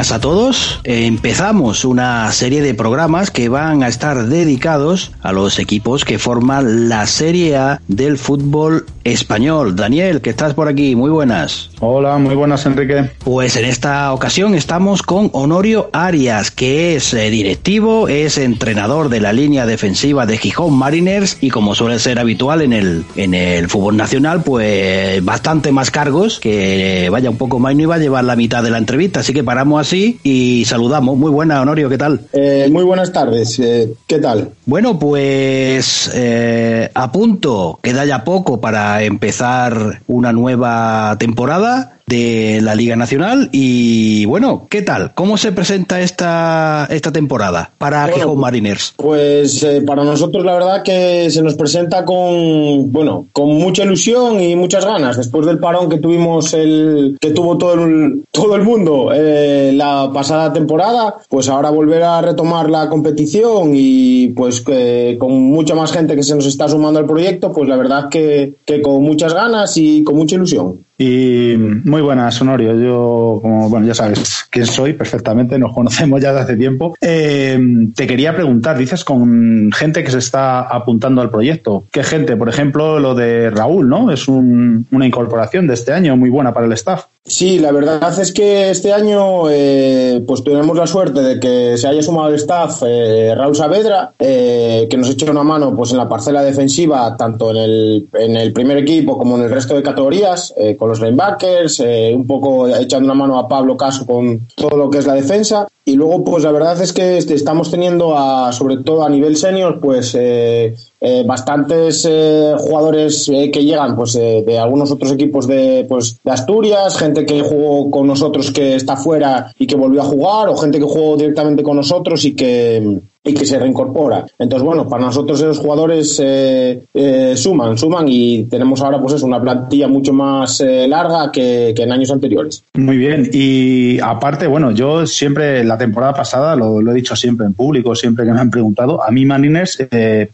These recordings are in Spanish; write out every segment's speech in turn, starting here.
A todos. Empezamos una serie de programas que van a estar dedicados a los equipos que forman la Serie A del fútbol español. Daniel, que estás por aquí, muy buenas. Hola, muy buenas, Enrique. Pues en esta ocasión estamos con Honorio Arias, que es eh, directivo, es entrenador de la línea defensiva de Gijón Mariners y como suele ser habitual en el, en el fútbol nacional, pues bastante más cargos, que eh, vaya un poco más, no iba a llevar la mitad de la entrevista, así que paramos así y saludamos. Muy buena, Honorio, ¿qué tal? Eh, muy buenas tardes. eh, ¿Qué tal? Bueno, pues eh, a punto, queda ya poco para empezar una nueva temporada de la Liga Nacional y bueno, ¿qué tal? ¿Cómo se presenta esta, esta temporada para Bueno, Gijón Mariners? Pues eh, para nosotros la verdad que se nos presenta con bueno con mucha ilusión y muchas ganas después del parón que tuvimos el que tuvo todo el todo el mundo eh, la pasada temporada pues ahora volver a retomar la competición y pues que con mucha más gente que se nos está sumando al proyecto pues la verdad que, que con muchas ganas y con mucha ilusión Y muy buenas, Honorio. Yo, como bueno, ya sabes quién soy perfectamente, nos conocemos ya de hace tiempo. Eh, te quería preguntar, dices con gente que se está apuntando al proyecto. ¿Qué gente? Por ejemplo, lo de Raúl, ¿no? Es un- una incorporación de este año muy buena para el staff. Sí, la verdad es que este año eh, pues tenemos la suerte de que se haya sumado al staff eh, Raúl Saavedra, eh, que nos echa una mano pues en la parcela defensiva, tanto en el, en el primer equipo como en el resto de categorías, eh, con los linebackers, eh, un poco echando una mano a Pablo Caso con todo lo que es la defensa. Y luego, pues la verdad es que este, estamos teniendo, a, sobre todo a nivel senior, pues eh, eh, bastantes eh, jugadores eh, que llegan pues eh, de algunos otros equipos de, pues, de Asturias, gente que jugó con nosotros que está fuera y que volvió a jugar, o gente que jugó directamente con nosotros y que y que se reincorpora. Entonces, bueno, para nosotros esos jugadores eh, eh, suman, suman y tenemos ahora pues eso, una plantilla mucho más eh, larga que, en años anteriores. Muy bien. Y aparte, bueno, yo siempre, la temporada pasada, lo, he dicho siempre en público, siempre que me han preguntado, a mí Mariners,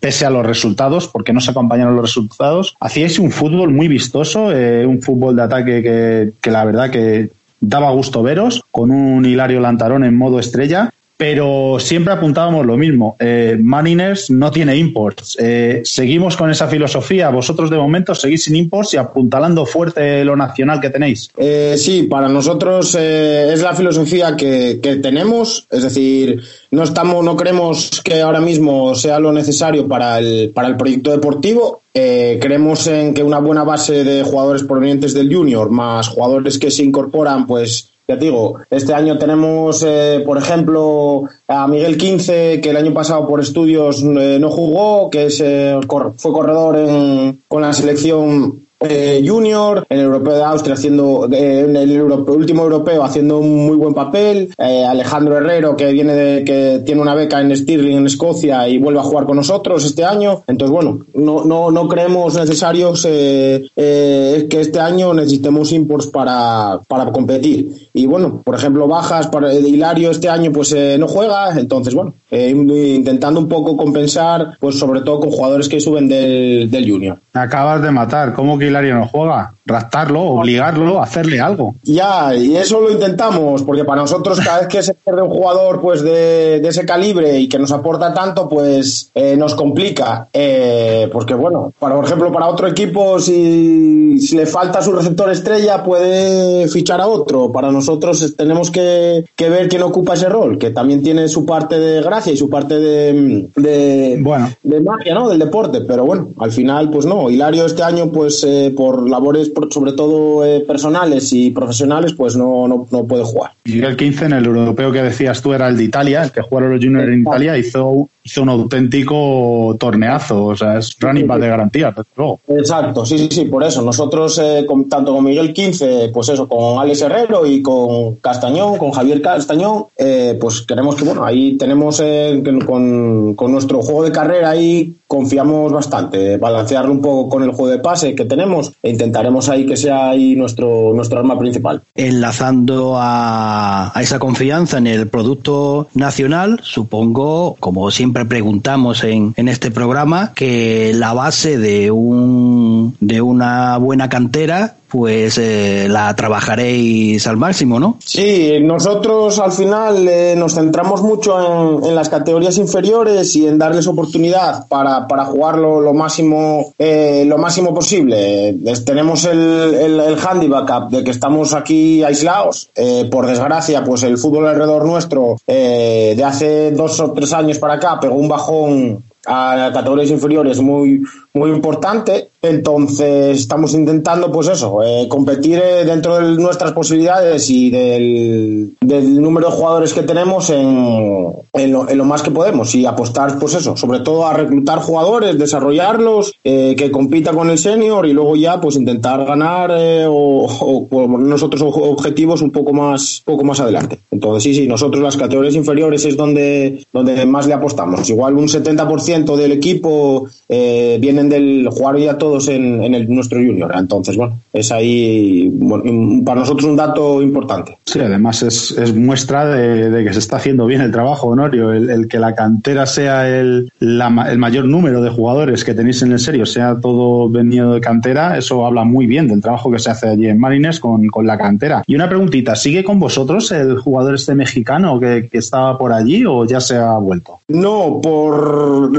pese a los resultados, porque no se acompañaron los resultados, hacíais un fútbol muy vistoso, un fútbol de ataque que, que la verdad que daba gusto veros, con un Hilario Lantarón en modo estrella. Pero siempre apuntábamos lo mismo. Eh, Mariners no tiene imports. Eh, seguimos con esa filosofía. Vosotros de momento seguís sin imports y apuntalando fuerte lo nacional que tenéis. Eh, sí, para nosotros eh, es la filosofía que, que tenemos, es decir, no estamos, no creemos que ahora mismo sea lo necesario para el, para el proyecto deportivo. Eh, creemos en que una buena base de jugadores provenientes del junior, más jugadores que se incorporan, pues ya digo, este año tenemos, eh, por ejemplo, a Miguel Quince, que el año pasado por estudios eh, no jugó, que es, eh, cor- fue corredor en- con la selección eh, junior, el europeo de Austria haciendo, eh, el Euro- último europeo haciendo un muy buen papel, eh, Alejandro Herrero que viene de, que tiene una beca en Stirling en Escocia y vuelve a jugar con nosotros este año, entonces bueno, no, no, no creemos necesarios eh, eh, que este año necesitemos imports para, para competir y bueno, por ejemplo bajas para Hilario este año pues no juega, entonces bueno, intentando un poco compensar pues sobre todo con jugadores que suben del, del junior. Acabas de matar. ¿Cómo que Hilario no juega? Raptarlo, obligarlo, hacerle algo. Ya, y eso lo intentamos, porque para nosotros cada vez que se pierde un jugador pues de, de ese calibre y que nos aporta tanto, pues eh, nos complica. Eh, porque bueno, para, por ejemplo, para otro equipo, si, si le falta su receptor estrella, puede fichar a otro. Para nosotros tenemos que, que ver quién ocupa ese rol, que también tiene su parte de gracia y su parte de, de, Bueno. de magia, ¿no? Del deporte. Pero bueno, al final, pues no. Hilario este año, pues eh, por labores sobre todo eh, personales y profesionales, pues no, no, no puede jugar. Y el 15 en el europeo que decías tú era el de Italia, el que jugaron los juniors en Italia, hizo, hizo un auténtico torneazo, o sea, es running back de garantía, desde luego. Exacto, sí, sí, sí, por eso. Nosotros, eh, con- tanto con Miguel 15, pues eso, con Alex Herrero y con Castañón, con Javier Castañón, eh, pues queremos que, bueno, ahí tenemos eh, que con, con nuestro juego de carrera ahí confiamos bastante, balancearlo un poco con el juego de pase que tenemos e intentaremos ahí que sea ahí nuestro, nuestro arma principal. enlazando a, a esa confianza en el producto nacional, supongo, como siempre preguntamos en, en este programa, que la base de un de una buena cantera, pues eh, la trabajaréis al máximo, ¿no? Sí, nosotros al final eh, nos centramos mucho en, en las categorías inferiores y en darles oportunidad para, para jugarlo lo máximo eh, lo máximo posible. Tenemos el, el, el handicap de que estamos aquí aislados. Eh, por desgracia, pues el fútbol alrededor nuestro eh, de hace dos o tres años para acá pegó un bajón a categorías inferiores muy muy importante. Entonces estamos intentando pues eso eh, competir eh, dentro de nuestras posibilidades y del, del número de jugadores que tenemos en, en, lo, en lo más que podemos. Y apostar pues eso sobre todo a reclutar jugadores desarrollarlos eh, que compita con el senior y luego ya pues intentar ganar eh, o, o ponernos otros ob- objetivos un poco más poco más adelante. Entonces sí sí nosotros las categorías inferiores es donde donde más le apostamos. Igual un 70% del equipo eh, vienen del jugar ya todos en, en el, nuestro junior entonces bueno es ahí bueno, para nosotros un dato importante Sí, además es, es muestra de, de que se está haciendo bien el trabajo, Honorio. El, el que la cantera sea el, la el mayor número de jugadores que tenéis en el serio, sea todo venido de cantera, eso habla muy bien del trabajo que se hace allí en Marines con, con la cantera. Y una preguntita, ¿sigue con vosotros el jugador este mexicano que, que estaba por allí o ya se ha vuelto? No, por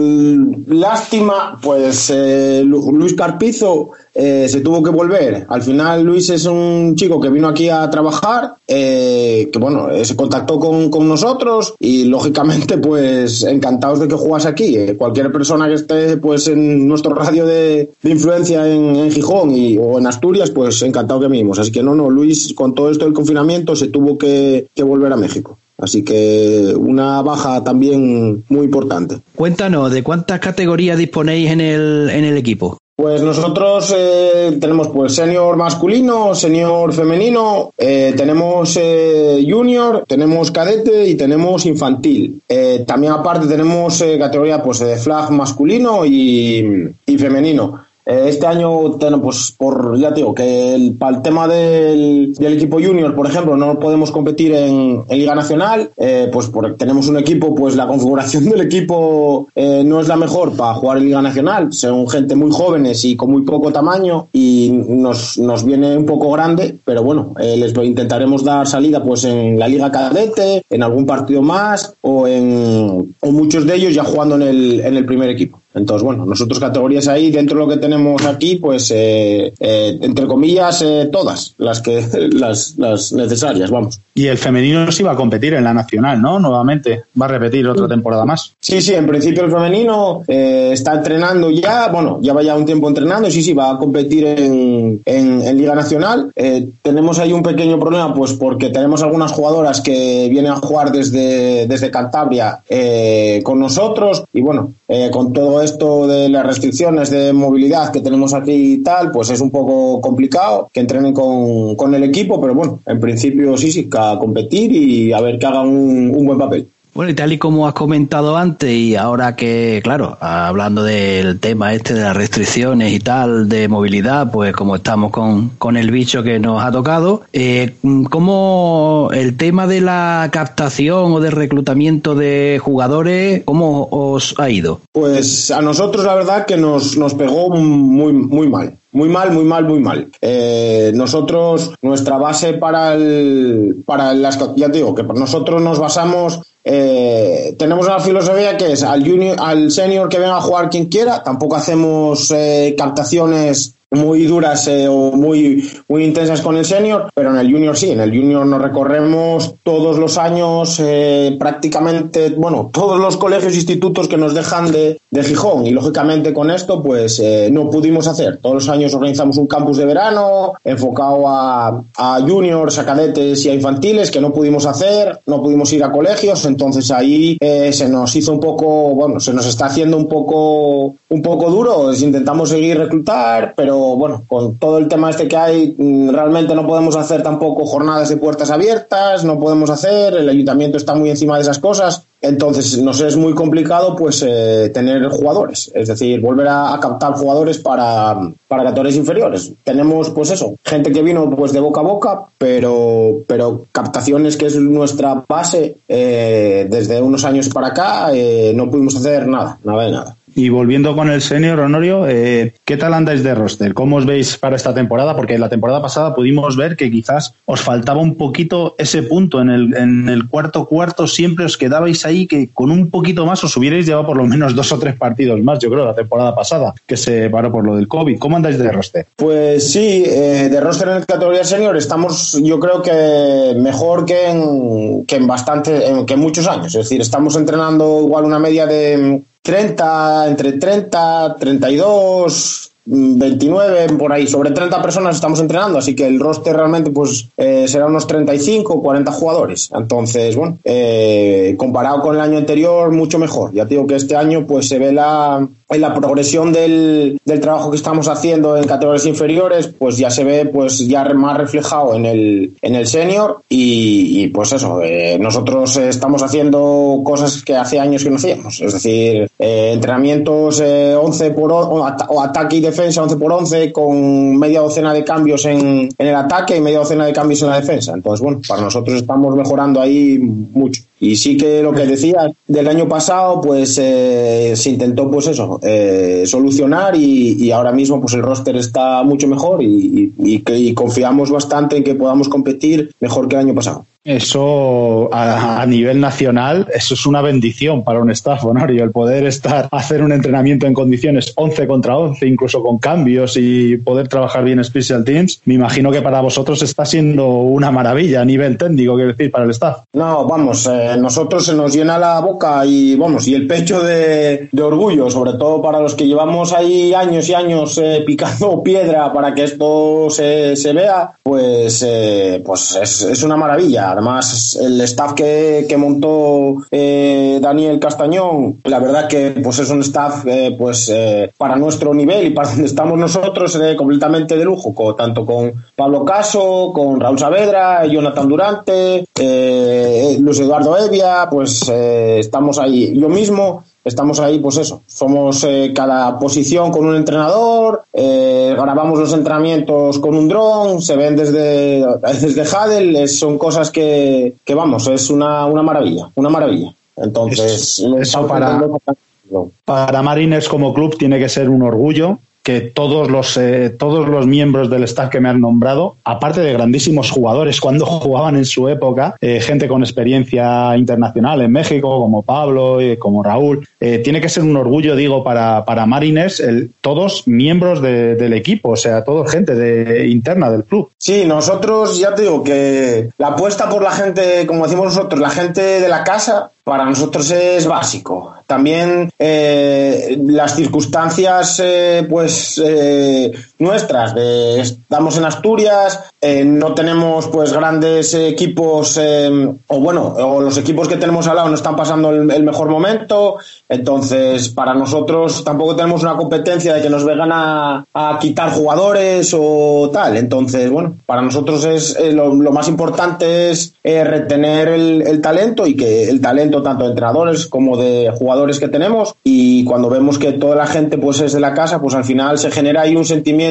lástima, pues eh, Lu- Luis Carpizo eh, se tuvo que volver. Al final Luis es un chico que vino aquí a trabajar, eh, que bueno, eh, se contactó con, nosotros y lógicamente pues encantados de que jugase aquí. Eh, cualquier persona que esté pues en nuestro radio de, influencia en, Gijón y, o en Asturias, pues encantado que vimos. Así que no, no, Luis con todo esto del confinamiento se tuvo que volver a México. Así que una baja también muy importante. Cuéntanos, ¿de cuántas categorías disponéis en el, en el equipo? Pues nosotros eh, tenemos pues senior masculino, senior femenino, eh, tenemos eh, junior, tenemos cadete y tenemos infantil. Eh, también aparte tenemos eh, categoría pues de flag masculino y, y femenino. Eh, Este año, pues por ya te digo, que el, para el tema del, del equipo junior, por ejemplo, no podemos competir en, en Liga Nacional, eh, pues porque tenemos un equipo, pues la configuración del equipo eh, no es la mejor para jugar en Liga Nacional. Son gente muy jóvenes y con muy poco tamaño y nos, nos viene un poco grande, pero bueno, eh, les intentaremos dar salida pues en la Liga Cadete, en algún partido más o en o muchos de ellos ya jugando en el, en el primer equipo. Entonces, bueno, nosotros categorías ahí, dentro de lo que tenemos aquí, pues, eh, eh, entre comillas, eh, todas las que las, las necesarias, vamos. Y el femenino sí va a competir en la nacional, ¿no? Nuevamente, va a repetir otra temporada más. Sí, sí, en principio el femenino eh, está entrenando ya, bueno, ya va ya un tiempo entrenando, sí, sí, va a competir en, en, en Liga Nacional. Eh, tenemos ahí un pequeño problema, pues porque tenemos algunas jugadoras que vienen a jugar desde, desde Cantabria eh, con nosotros y bueno, eh, con todo esto de las restricciones de movilidad que tenemos aquí y tal, pues es un poco complicado que entrenen con, con el equipo, pero bueno, en principio sí, sí, a competir y a ver que hagan un, un buen papel. Bueno, y tal y como has comentado antes, y ahora que, claro, hablando del tema este de las restricciones y tal, de movilidad, pues como estamos con, con el bicho que nos ha tocado, eh, ¿cómo el tema de la captación o de reclutamiento de jugadores, cómo os ha ido? Pues a nosotros la verdad que nos, nos pegó muy, muy mal. Muy mal, muy mal, muy mal. Eh, nosotros, nuestra base para el, para las, ya te digo, que nosotros nos basamos, eh, tenemos una filosofía que es al junior, al senior que venga a jugar quien quiera, tampoco hacemos eh, captaciones muy duras eh, o muy, muy intensas con el senior, pero en el junior sí, en el junior nos recorremos todos los años eh, prácticamente, bueno, todos los colegios e institutos que nos dejan de, de Gijón. Y lógicamente con esto pues eh, no pudimos hacer. Todos los años organizamos un campus de verano enfocado a, a juniors, a cadetes y a infantiles que no pudimos hacer, no pudimos ir a colegios, entonces ahí eh, se nos hizo un poco, bueno, se nos está haciendo un poco, un poco duro, intentamos seguir reclutar, pero bueno, con todo el tema este que hay, mm, realmente no podemos hacer tampoco jornadas de puertas abiertas, no podemos hacer, el ayuntamiento está muy encima de esas cosas, entonces nos es muy complicado pues eh, tener jugadores, es decir, volver a, captar jugadores para, para categorías inferiores. Tenemos pues eso, gente que vino pues de boca a boca, pero, pero captaciones que es nuestra base eh, desde unos años para acá, eh, no pudimos hacer nada, nada de nada. Y volviendo con el senior, Honorio, eh, ¿qué tal andáis de roster? ¿Cómo os veis para esta temporada? Porque la temporada pasada pudimos ver que quizás os faltaba un poquito ese punto. En el, en el cuarto cuarto siempre os quedabais ahí que con un poquito más os hubierais llevado por lo menos dos o tres partidos más, yo creo, la temporada pasada, que se paró por lo del COVID. ¿Cómo andáis de roster? Pues sí, eh, de roster en categoría senior estamos, yo creo que mejor que en, que en bastante, en, que en muchos años. Es decir, estamos entrenando igual una media de 30, entre 30, 32, 29, por ahí, sobre 30 personas estamos entrenando, así que el roster realmente pues eh, será unos 35, 40 jugadores. Entonces, bueno, eh, comparado con el año anterior, mucho mejor. Ya digo que este año pues se ve la, en la progresión del, del, trabajo que estamos haciendo en categorías inferiores, pues ya se ve pues ya más reflejado en el, en el senior y, y pues eso, eh, nosotros estamos haciendo cosas que hace años que no hacíamos, es decir, eh, entrenamientos eh, 11 por o, o, ataque y defensa 11 por 11 con media docena de cambios en, en el ataque y media docena de cambios en la defensa. Entonces, bueno, para nosotros estamos mejorando ahí mucho. Y sí que lo que decía del año pasado, pues eh, se intentó, pues eso, eh, solucionar y, y, ahora mismo, pues el roster está mucho mejor y, y, y, confiamos bastante en que podamos competir mejor que el año pasado. Eso a, nivel nacional, eso es una bendición para un staff, Honorio, el poder estar, hacer un entrenamiento en condiciones 11 contra 11, incluso con cambios y poder trabajar bien Special Teams. Me imagino que para vosotros está siendo una maravilla a nivel técnico, quiero decir, para el staff. No, vamos, eh, nosotros se nos llena la boca y, vamos, y el pecho de, de orgullo, sobre todo para los que llevamos ahí años y años eh, picando piedra para que esto se, se vea, pues, eh, pues es, es una maravilla Además, el staff que, que montó eh, Daniel Castañón, la verdad que pues es un staff eh, pues eh, para nuestro nivel y para donde estamos nosotros eh, completamente de lujo, con, tanto con Pablo Caso, con Raúl Saavedra, Jonathan Durante, eh, Luis Eduardo Evia, pues eh, estamos ahí. Yo mismo estamos ahí, pues eso, somos eh, cada posición con un entrenador, eh, grabamos los entrenamientos con un dron, se ven desde, desde Hadel, son cosas que, que, vamos, es una, una maravilla, una maravilla. Entonces, eso, eso para, para Marines como club tiene que ser un orgullo que todos los, eh, todos los miembros del staff que me han nombrado, aparte de grandísimos jugadores cuando jugaban en su época, eh, gente con experiencia internacional en México, como Pablo, y como Raúl, eh, tiene que ser un orgullo, digo, para, para Marines, el, todos miembros de, del equipo, o sea, todos gente de, interna del club. Sí, nosotros ya te digo que la apuesta por la gente, como decimos nosotros, la gente de la casa, para nosotros es básico. También eh, las circunstancias, eh, pues eh, nuestras, de, estamos en Asturias, eh, no tenemos pues grandes equipos, eh, o bueno, o los equipos que tenemos al lado no están pasando el, mejor momento. Entonces, para nosotros tampoco tenemos una competencia de que nos vengan a, quitar jugadores o tal. Entonces, bueno, para nosotros es lo, lo, más importante es retener el, el talento y que el talento tanto de entrenadores como de jugadores que tenemos y cuando vemos que toda la gente pues es de la casa pues al final se genera ahí un sentimiento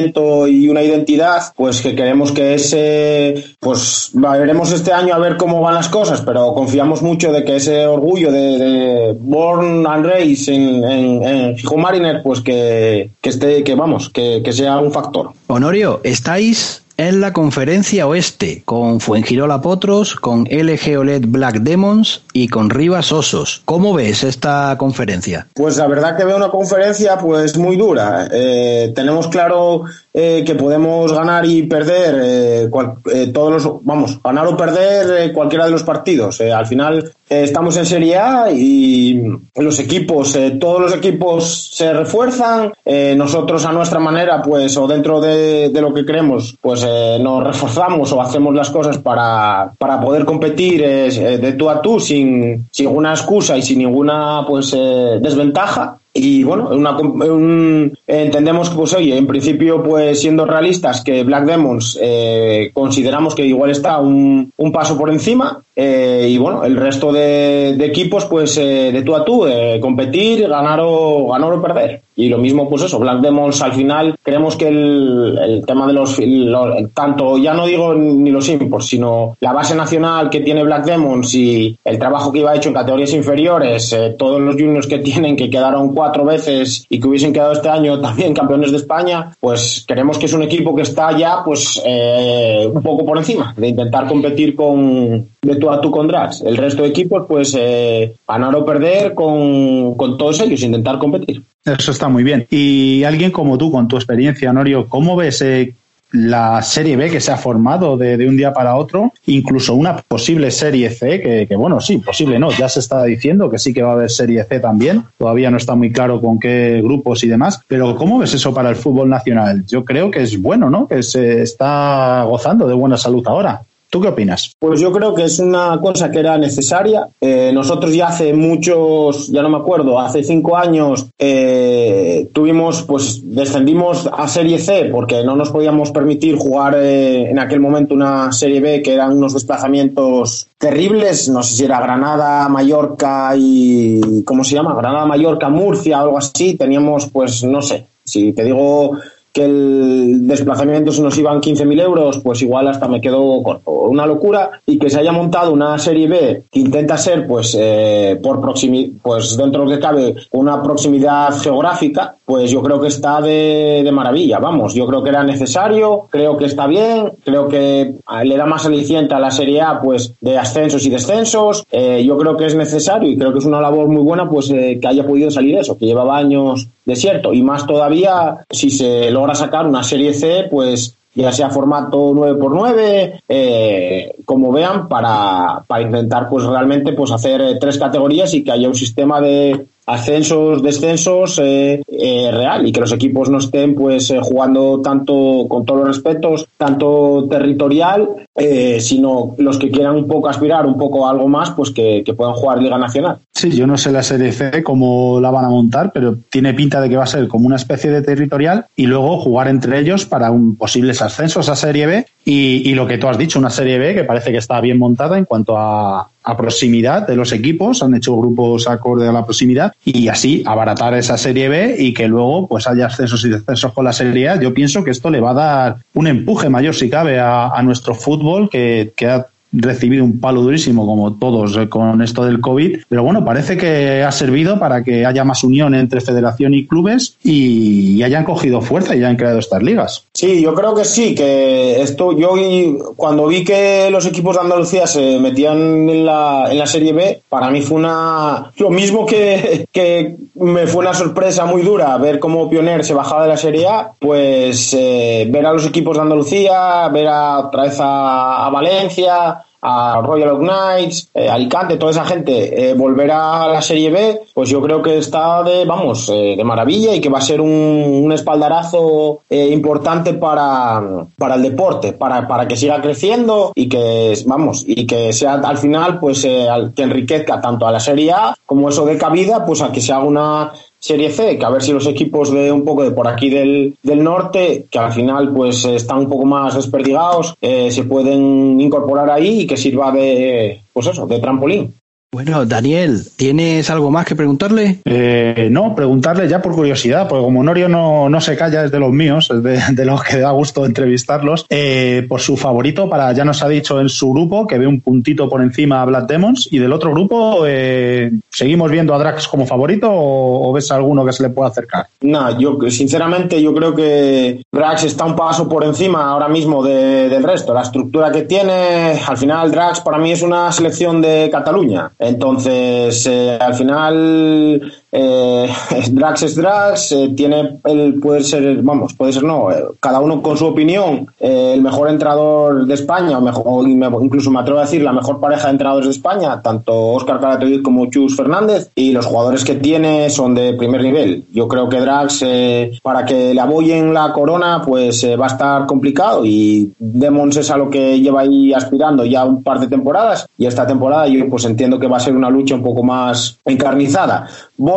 y una identidad pues que queremos que ese pues veremos este año a ver cómo van las cosas pero confiamos mucho de que ese orgullo de, Born and Race en, en, en Mariner pues que, que esté que vamos que, que sea un factor. Honorio estáis en la conferencia oeste, con Fuengirola Potros, con LG OLED Black Demons y con Rivas Osos. ¿Cómo ves esta conferencia? Pues la verdad que veo una conferencia pues muy dura. Eh, tenemos claro eh, que podemos ganar y perder eh, cual, eh, todos los, vamos, ganar o perder cualquiera de los partidos. Al final eh, estamos en Serie A y los equipos, eh, todos los equipos se refuerzan. Eh, nosotros a nuestra manera, pues, o dentro de, de lo que creemos, pues eh, nos reforzamos o hacemos las cosas para, para poder competir eh, de tú a tú sin, sin ninguna excusa y sin ninguna pues eh, desventaja y bueno, una, un, entendemos que pues oye, en principio pues siendo realistas que Black Demons eh, consideramos que igual está un, un paso por encima eh, y bueno, el resto de, de equipos pues eh, de tú a tú, eh, competir, ganar o, ganar o perder. Y lo mismo, pues eso, Black Demons al final, creemos que el, el tema de los, los, tanto, ya no digo ni los imports, sino la base nacional que tiene Black Demons y el trabajo que iba hecho en categorías inferiores, eh, todos los juniors que tienen, que quedaron cuatro veces y que hubiesen quedado este año también campeones de España, pues creemos que es un equipo que está ya, pues, eh, un poco por encima de intentar competir con, de tú a tú con Drax. El resto de equipos, pues, eh, ganar o perder con, con todos ellos, intentar competir. Eso está muy bien. Y alguien como tú, con tu experiencia, Norio, ¿cómo ves eh, la Serie B que se ha formado de, de, un día para otro? Incluso una posible Serie C, que, que, bueno, sí, posible no, ya se está diciendo que sí que va a haber Serie C también. Todavía no está muy claro con qué grupos y demás. Pero ¿cómo ves eso para el fútbol nacional? Yo creo que es bueno, ¿no? Que se está gozando de buena salud ahora. ¿Tú qué opinas? Pues yo creo que es una cosa que era necesaria. Eh, nosotros ya hace muchos, ya no me acuerdo, hace cinco años eh, tuvimos, pues descendimos a Serie C porque no nos podíamos permitir jugar eh, en aquel momento una Serie B que eran unos desplazamientos terribles. No sé si era Granada, Mallorca y ¿cómo se llama? Granada, Mallorca, Murcia, algo así. Teníamos, pues no sé. Si te digo que el desplazamiento se nos iban 15.000 euros, pues igual hasta me quedo corto. Una locura y que se haya montado una serie B que intenta ser, pues, eh, por proximidad, pues dentro de lo que cabe, una proximidad geográfica, pues yo creo que está de, de, maravilla. Vamos, yo creo que era necesario, creo que está bien, creo que le da más aliciente a la serie A, pues, de ascensos y descensos. Eh, yo creo que es necesario y creo que es una labor muy buena, pues, eh, que haya podido salir eso, que llevaba años desierto y más todavía si se logra sacar una serie C, pues ya sea formato 9x9, eh, como vean, para, para, intentar pues realmente pues hacer eh, tres categorías y que haya un sistema de ascensos, descensos eh, eh, real y que los equipos no estén pues eh, jugando tanto con todos los respetos, tanto territorial, eh, sino los que quieran un poco aspirar un poco a algo más, pues que, puedan jugar Liga Nacional. Sí, yo no sé la Serie C cómo la van a montar, pero tiene pinta de que va a ser como una especie de territorial y luego jugar entre ellos para un posibles ascensos a Serie B y, y lo que tú has dicho, una Serie B que parece que está bien montada en cuanto a, a proximidad de los equipos, han hecho grupos acorde a la proximidad y así abaratar esa serie B y que luego pues haya ascensos y descensos con la serie A. Yo pienso que esto le va a dar un empuje mayor si cabe a, a nuestro fútbol que, que ha recibido un palo durísimo como todos eh, con esto del COVID, pero bueno, parece que ha servido para que haya más unión entre federación y clubes y, hayan cogido fuerza y hayan creado estas ligas. Sí, yo creo que sí, que esto yo cuando vi que los equipos de Andalucía se metían en la, en la Serie B, para mí fue una lo mismo que, que me fue una sorpresa muy dura ver cómo Pioner se bajaba de la Serie A, pues eh, ver a los equipos de Andalucía, ver a, otra vez a, a Valencia, a Royal Oak Knights, eh, Alicante, toda esa gente eh, volver a la Serie B, pues yo creo que está de, vamos, eh, de maravilla y que va a ser un, un espaldarazo eh, importante para, para el deporte, para, para que siga creciendo y que, vamos, y que sea al final, pues, que enriquezca tanto a la Serie A como eso de cabida, pues a que se haga una Serie C, que a ver si los equipos de un poco de por aquí del, del norte, que al final pues están un poco más desperdigados, eh, se pueden incorporar ahí y que sirva de, pues eso, de trampolín. Bueno, Daniel, ¿tienes algo más que preguntarle? Eh, no, preguntarle ya por curiosidad, porque como Honorio no, no se calla, es de los míos, es de, de los que da gusto entrevistarlos, eh, por su favorito, para ya nos ha dicho en su grupo que ve un puntito por encima a Black Demons, y del otro grupo, eh, ¿seguimos viendo a Drax como favorito o, o ves alguno que se le pueda acercar? No, yo sinceramente yo creo que Drax está un paso por encima ahora mismo de- del resto. La estructura que tiene, al final Drax para mí es una selección de Cataluña. Entonces, eh, al final eh, Drax es Drax, eh, tiene el puede ser, vamos, puede ser no, cada uno con su opinión, eh, el mejor entrenador de España, o incluso me atrevo a decir la mejor pareja de entrenadores de España, tanto Óscar Calatayud como Chus Fernández, y los jugadores que tiene son de primer nivel. Yo creo que Drax, para que le aboyen la corona, pues va a estar complicado y Demons es a lo que lleva ahí aspirando ya un par de temporadas y esta temporada yo pues entiendo que va a ser una lucha un poco más encarnizada.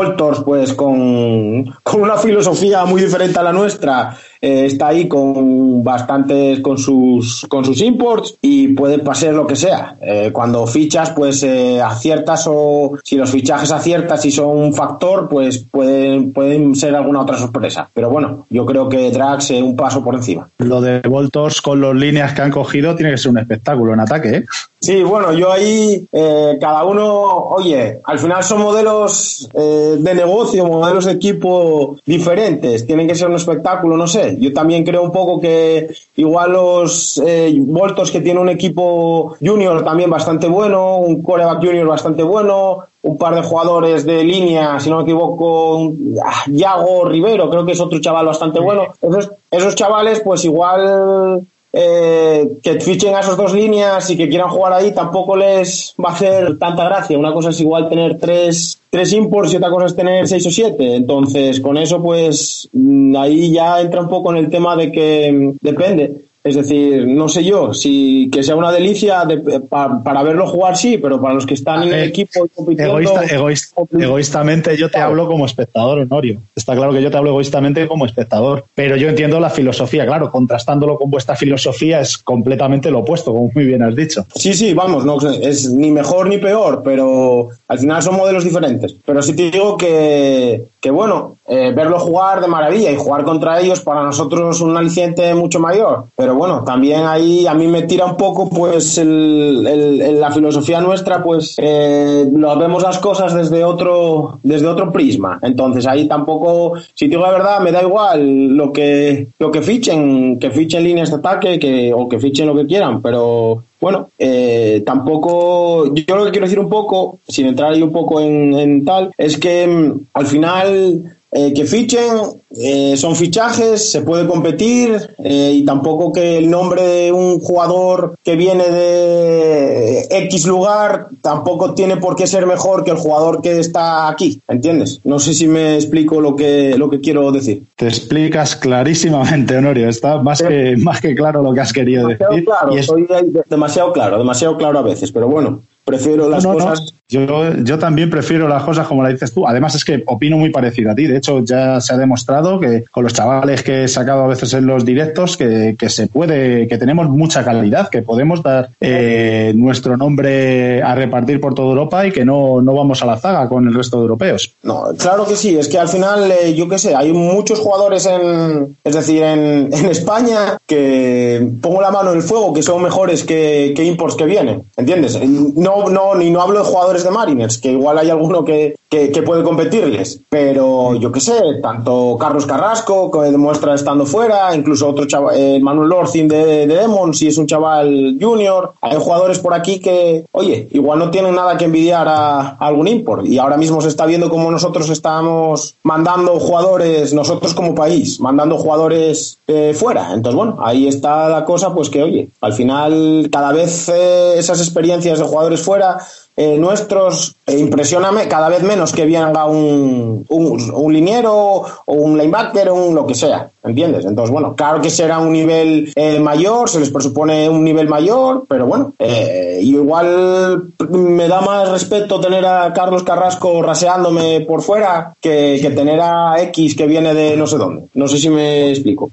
Voltors pues con, con una filosofía muy diferente a la nuestra eh, está ahí con bastantes con sus con sus imports y puede pasar lo que sea. Eh, cuando fichas pues eh, aciertas o si los fichajes aciertas y son un factor pues pueden pueden ser alguna otra sorpresa. Pero bueno yo creo que Drax un paso por encima. Lo de Voltos con las líneas que han cogido tiene que ser un espectáculo en ataque, ¿eh? Sí, bueno, yo ahí, eh, cada uno, oye, al final son modelos eh, de negocio, modelos de equipo diferentes, tienen que ser un espectáculo, no sé. Yo también creo un poco que igual los eh, Voltos que tiene un equipo junior también bastante bueno, un coreback junior bastante bueno, un par de jugadores de línea, si no me equivoco, un- ah, Yago Rivero, creo que es otro chaval bastante bueno. Esos, esos chavales, pues igual eh, que fichen a esos dos líneas y que quieran jugar ahí tampoco les va a hacer tanta gracia. Una cosa es igual tener tres, tres imports y otra cosa es tener seis o siete. Entonces, con eso, pues mm, ahí ya entra un poco en el tema de que mm, depende. Es decir, no sé yo, si que sea una delicia de- pa- para verlo jugar, sí, pero para los que están en el equipo compitiendo. Egoísta- egoísta- egoístamente yo te hablo como espectador, Honorio. Está claro que yo te hablo egoístamente como espectador, pero yo entiendo la filosofía, claro, contrastándolo con vuestra filosofía es completamente lo opuesto, como muy bien has dicho. Sí, sí, vamos, no es ni mejor ni peor, pero al final son modelos diferentes. Pero sí te digo que, que bueno, eh, verlo jugar de maravilla y jugar contra ellos para nosotros es un aliciente mucho mayor. Pero bueno, también ahí a mí me tira un poco, pues, el, el- la filosofía nuestra, pues, eh, lo vemos las cosas desde otro, desde otro prisma. Entonces ahí tampoco, si digo la verdad, me da igual lo que, lo que fichen, que fichen líneas de ataque, que, o que fichen lo que quieran, pero bueno, eh, tampoco. Yo lo que quiero decir un poco, sin entrar ahí un poco en, en tal, es que mm, al final eh, que fichen eh, son fichajes, se puede competir eh, y tampoco que el nombre de un jugador que viene de X lugar tampoco tiene por qué ser mejor que el jugador que está aquí, ¿entiendes? No sé si me explico lo que, lo que quiero decir. Te explicas clarísimamente, Honorio, está más que, más que claro lo que has querido Demasiado decir. claro, es- soy de- demasiado claro, demasiado claro a veces, pero bueno, prefiero las No, no, no. Yo, yo también prefiero las cosas como la dices tú. Además es que opino muy parecido a ti. De hecho, ya se ha demostrado que con los chavales que he sacado a veces en los directos que, que se puede, que tenemos mucha calidad, que podemos dar eh, nuestro nombre a repartir por toda Europa y que no, no vamos a la zaga con el resto de europeos. No, claro que sí, es que al final, eh, yo qué sé, hay muchos jugadores en, es decir, en, en España que pongo la mano en el fuego que son mejores que, que imports que vienen, ¿entiendes? No, no, ni no hablo de jugadores de Mariners, que igual hay alguno que, que, puede competirles, pero yo qué sé, tanto Carlos Carrasco, que demuestra estando fuera, incluso otro chaval, eh, Manuel Lorcin de, de Demons, si es un chaval junior, hay jugadores por aquí que, oye, igual no tienen nada que envidiar a, a algún import, y ahora mismo se está viendo cómo nosotros estamos mandando jugadores, nosotros como país, mandando jugadores eh, fuera, entonces bueno, ahí está la cosa, pues que oye, al final cada vez eh, esas experiencias de jugadores fuera eh, nuestros, eh, impresióname cada vez menos que venga un, un, un liniero o un linebacker o un lo que sea. ¿entiendes? Entonces, bueno, claro que será un nivel eh, mayor, se les presupone un nivel mayor, pero bueno, eh, igual me da más respeto tener a Carlos Carrasco raseándome por fuera que, que tener a X que viene de no sé dónde. No sé si me explico.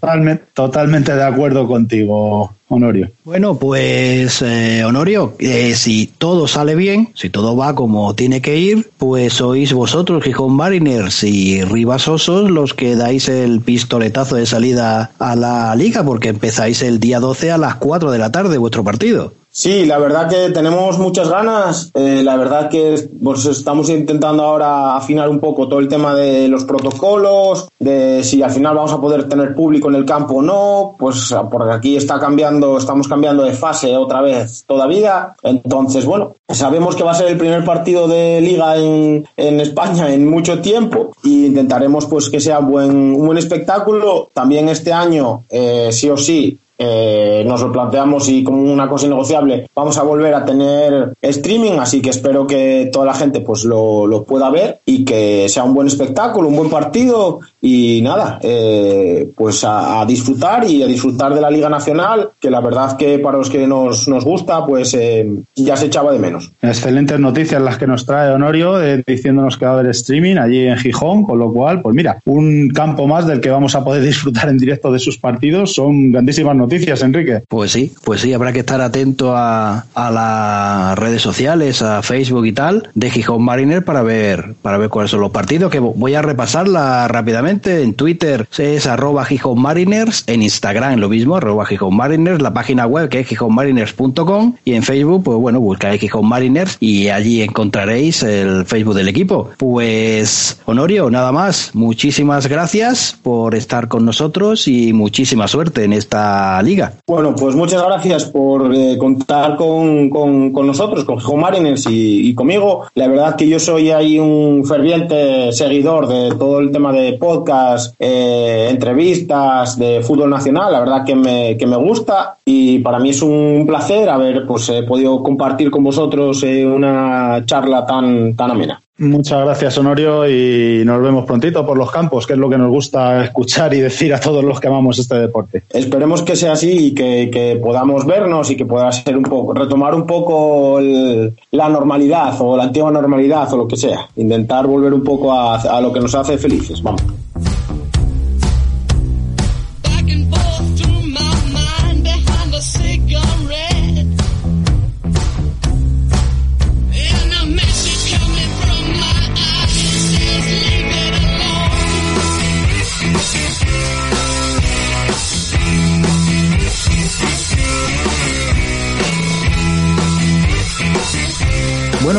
Totalmente de acuerdo contigo, Honorio. Bueno, pues eh, Honorio, eh, si todo sale bien, si todo va como tiene que ir, pues sois vosotros, Gijón Mariners y Rivas Osos, los que dais el pistoletazo de salida a la liga, porque empezáis el día 12 a las 4 de la tarde vuestro partido. Sí, la verdad que tenemos muchas ganas. Eh, la verdad que pues, estamos intentando ahora afinar un poco todo el tema de los protocolos, de si al final vamos a poder tener público en el campo o no. Pues porque aquí está cambiando, estamos cambiando de fase otra vez todavía. Entonces, bueno, sabemos que va a ser el primer partido de liga en, España en mucho tiempo y intentaremos pues que sea un buen espectáculo. También este año, eh, sí o sí, eh, nos lo planteamos y como una cosa innegociable vamos a volver a tener streaming, así que espero que toda la gente pues lo, lo pueda ver y que sea un buen espectáculo, un buen partido y nada, eh, pues a, a, disfrutar y a disfrutar de la Liga Nacional, que la verdad que para los que nos, nos gusta, pues eh, ya se echaba de menos. Excelentes noticias las que nos trae Honorio, eh, diciéndonos que va a haber streaming allí en Gijón, con lo cual, pues mira, un campo más del que vamos a poder disfrutar en directo de sus partidos, son grandísimas noticias, Enrique. Pues sí, pues sí, habrá que estar atento a, a las redes sociales, a Facebook y tal, de Gijón Mariner para ver, para ver cuáles son los partidos, que voy a repasarla rápidamente en Twitter es arroba Gijón Mariners, en Instagram lo mismo, arroba Gijón Mariners, la página web que es gijonmariners.com y en Facebook, pues bueno, buscáis Gijón Mariners y allí encontraréis el Facebook del equipo. Pues, Honorio, nada más, muchísimas gracias por estar con nosotros y muchísima suerte en esta liga. Bueno, pues muchas gracias por eh, contar con, con, nosotros, con Gijón Mariners y, y, conmigo. La verdad que yo soy ahí un ferviente seguidor de todo el tema de podcast podcast, eh, entrevistas de fútbol nacional, la verdad que me, que me gusta y para mí es un placer haber pues, eh, podido compartir con vosotros eh, una charla tan, tan amena. Muchas gracias, Honorio, y nos vemos prontito por los campos, que es lo que nos gusta escuchar y decir a todos los que amamos este deporte. Esperemos que sea así y que, que podamos vernos y que pueda ser un poco, retomar un poco el, la normalidad o la antigua normalidad o lo que sea. Intentar volver un poco a, a lo que nos hace felices. Vamos.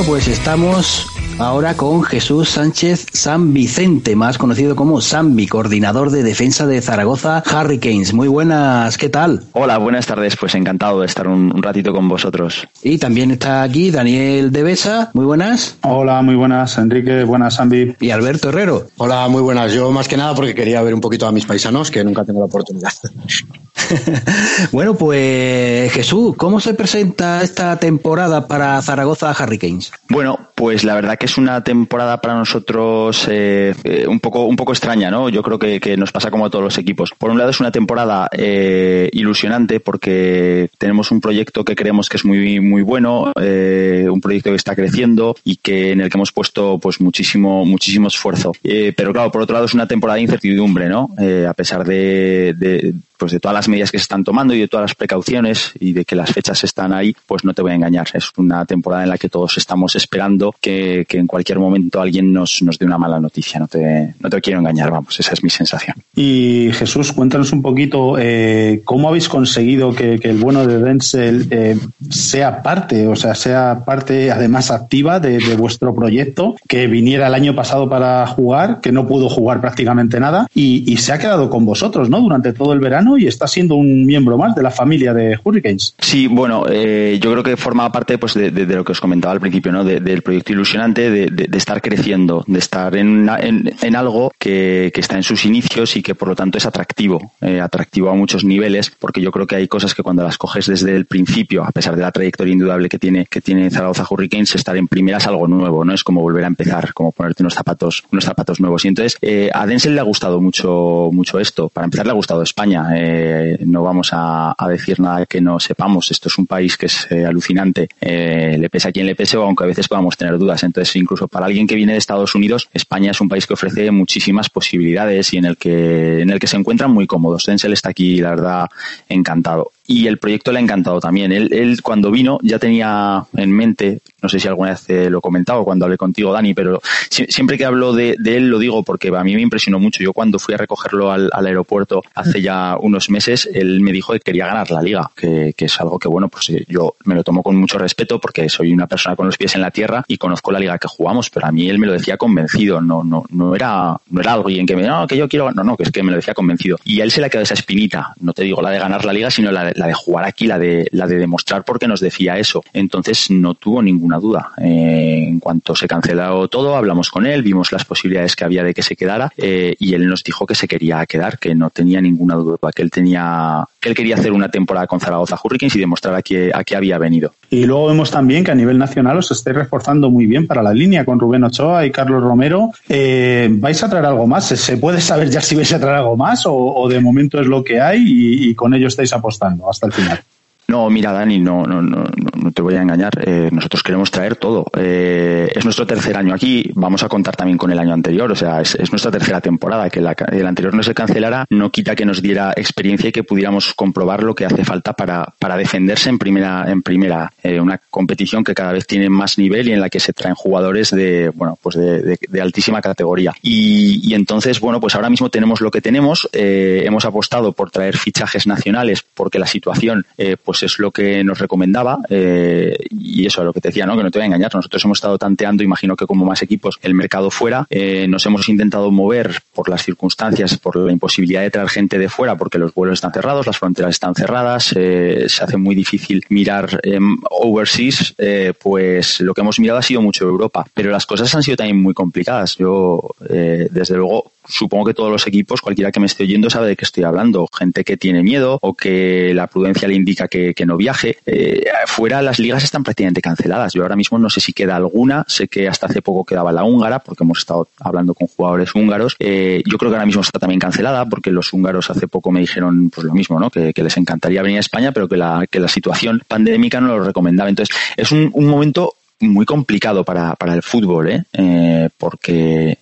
Pues estamos ahora con Jesús Sánchez San Vicente, más conocido como Sambi, coordinador de defensa de Zaragoza Hurricanes. Muy buenas, ¿qué tal? Hola, buenas tardes, pues encantado de estar un, un ratito con vosotros. Y también está aquí Daniel Devesa, muy buenas. Hola, muy buenas, Enrique, buenas, Sambi. Y Alberto Herrero. Hola, muy buenas. Yo más que nada porque quería ver un poquito a mis paisanos, que nunca tengo la oportunidad. bueno, pues Jesús, ¿cómo se presenta esta temporada para Zaragoza Hurricanes? Bueno, pues la verdad que es una temporada para nosotros eh, eh, un poco un poco extraña, ¿no? Yo creo que, que, nos pasa como a todos los equipos. Por un lado es una temporada eh, ilusionante porque tenemos un proyecto que creemos que es muy muy bueno, un proyecto que está creciendo y que en el que hemos puesto pues muchísimo muchísimo esfuerzo. Pero claro, por otro lado es una temporada de incertidumbre, ¿no? a pesar de, pues de todas las medidas que se están tomando y de todas las precauciones y de que las fechas están ahí, pues no te voy a engañar. Es una temporada en la que todos estamos esperando que en cualquier momento alguien nos, nos dé una mala noticia. No te, no te quiero engañar, vamos, esa es mi sensación. Y Jesús, cuéntanos un poquito eh, cómo habéis conseguido que, que el bueno de Denzel eh, sea parte, o sea, sea parte además activa de, de vuestro proyecto, que viniera el año pasado para jugar, que no pudo jugar prácticamente nada y, y se ha quedado con vosotros, ¿no? Durante todo el verano y está siendo un miembro más de la familia de Hurricanes. Sí, bueno, eh, yo creo que forma parte pues, de, lo que os comentaba al principio, ¿no? del proyecto ilusionante, de, estar creciendo, de estar en, en, algo que, está en sus inicios y que por lo tanto es atractivo, eh, atractivo a muchos niveles, porque yo creo que hay cosas que cuando las coges desde el principio, a pesar de la trayectoria indudable que tiene, que tiene Zaragoza Hurricanes, estar en primera es algo nuevo, ¿no? Es como volver a empezar, como ponerte unos zapatos, unos zapatos nuevos. Y entonces, eh, a Denzel le ha gustado mucho, mucho esto. Para empezar, le ha gustado España. Eh, no vamos a, decir nada que no sepamos. Esto es un país que es alucinante. le pese a quien le pese, aunque a veces podamos tener dudas. Entonces, incluso para alguien que viene de Estados Unidos, España es un país que ofrece muchísimas posibilidades y en el que, en el que se encuentran muy cómodos. Denzel está aquí, la verdad, encantado y el proyecto le ha encantado también. Él, él, cuando vino ya tenía en mente, no sé si alguna vez lo he comentado cuando hablé contigo, Dani, pero siempre que hablo de, él lo digo porque a mí me impresionó mucho. Yo cuando fui a recogerlo al, aeropuerto hace ya unos meses, él me dijo que quería ganar la liga, que, que, es algo que, bueno, pues eh, yo me lo tomo con mucho respeto porque soy una persona con los pies en la tierra y conozco la liga que jugamos, pero a mí él me lo decía convencido, no, no, no era, no era alguien que me, no, que yo quiero, no, no, que es que me lo decía convencido. Y a él se le ha quedado esa espinita, no te digo la de ganar la liga, sino la de la de jugar aquí, la de, la de demostrar por qué nos decía eso. Entonces no tuvo ninguna duda. Eh, en cuanto se canceló todo, hablamos con él, vimos las posibilidades que había de que se quedara eh, y él nos dijo que se quería quedar, que no tenía ninguna duda, que él tenía, que él quería hacer una temporada con Zaragoza Hurricanes y demostrar a qué, a qué había venido. Y luego vemos también que a nivel nacional os estáis reforzando muy bien para la línea con Rubén Ochoa y Carlos Romero. Eh, ¿Vais a traer algo más? ¿Se puede saber ya si vais a traer algo más o, de momento es lo que hay y, y con ello estáis apostando hasta el final? No, mira, Dani, no, no, no, no te voy a engañar. Eh, nosotros queremos traer todo. Eh, es nuestro tercer año aquí. Vamos a contar también con el año anterior. O sea, es, nuestra tercera temporada. Que el anterior no se cancelara no quita que nos diera experiencia y que pudiéramos comprobar lo que hace falta para, para defenderse en primera, en primera. Eh, una competición que cada vez tiene más nivel y en la que se traen jugadores de, bueno, pues de, de, altísima categoría. Y, y, entonces, bueno, pues ahora mismo tenemos lo que tenemos. hemos apostado por traer fichajes nacionales porque la situación, pues pues es lo que nos recomendaba eh, y eso es lo que te decía, ¿no? que no te voy a engañar. Nosotros hemos estado tanteando, imagino que como más equipos, el mercado fuera. Eh, nos hemos intentado mover por las circunstancias, por la imposibilidad de traer gente de fuera, porque los vuelos están cerrados, las fronteras están cerradas, eh, se hace muy difícil mirar overseas, pues lo que hemos mirado ha sido mucho Europa, pero las cosas han sido también muy complicadas. Yo, desde luego, supongo que todos los equipos, cualquiera que me esté oyendo sabe de qué estoy hablando. Gente que tiene miedo o que la prudencia le indica que, no viaje. Eh, fuera las ligas están prácticamente canceladas. Yo ahora mismo no sé si queda alguna. Sé que hasta hace poco quedaba la húngara porque hemos estado hablando con jugadores húngaros. Eh, yo creo que ahora mismo está también cancelada porque los húngaros hace poco me dijeron pues lo mismo, ¿no? Que, les encantaría venir a España, pero que la, que la situación pandémica no lo recomendaba. Entonces es un momento muy complicado para, para el fútbol, ¿eh? ¿eh? porque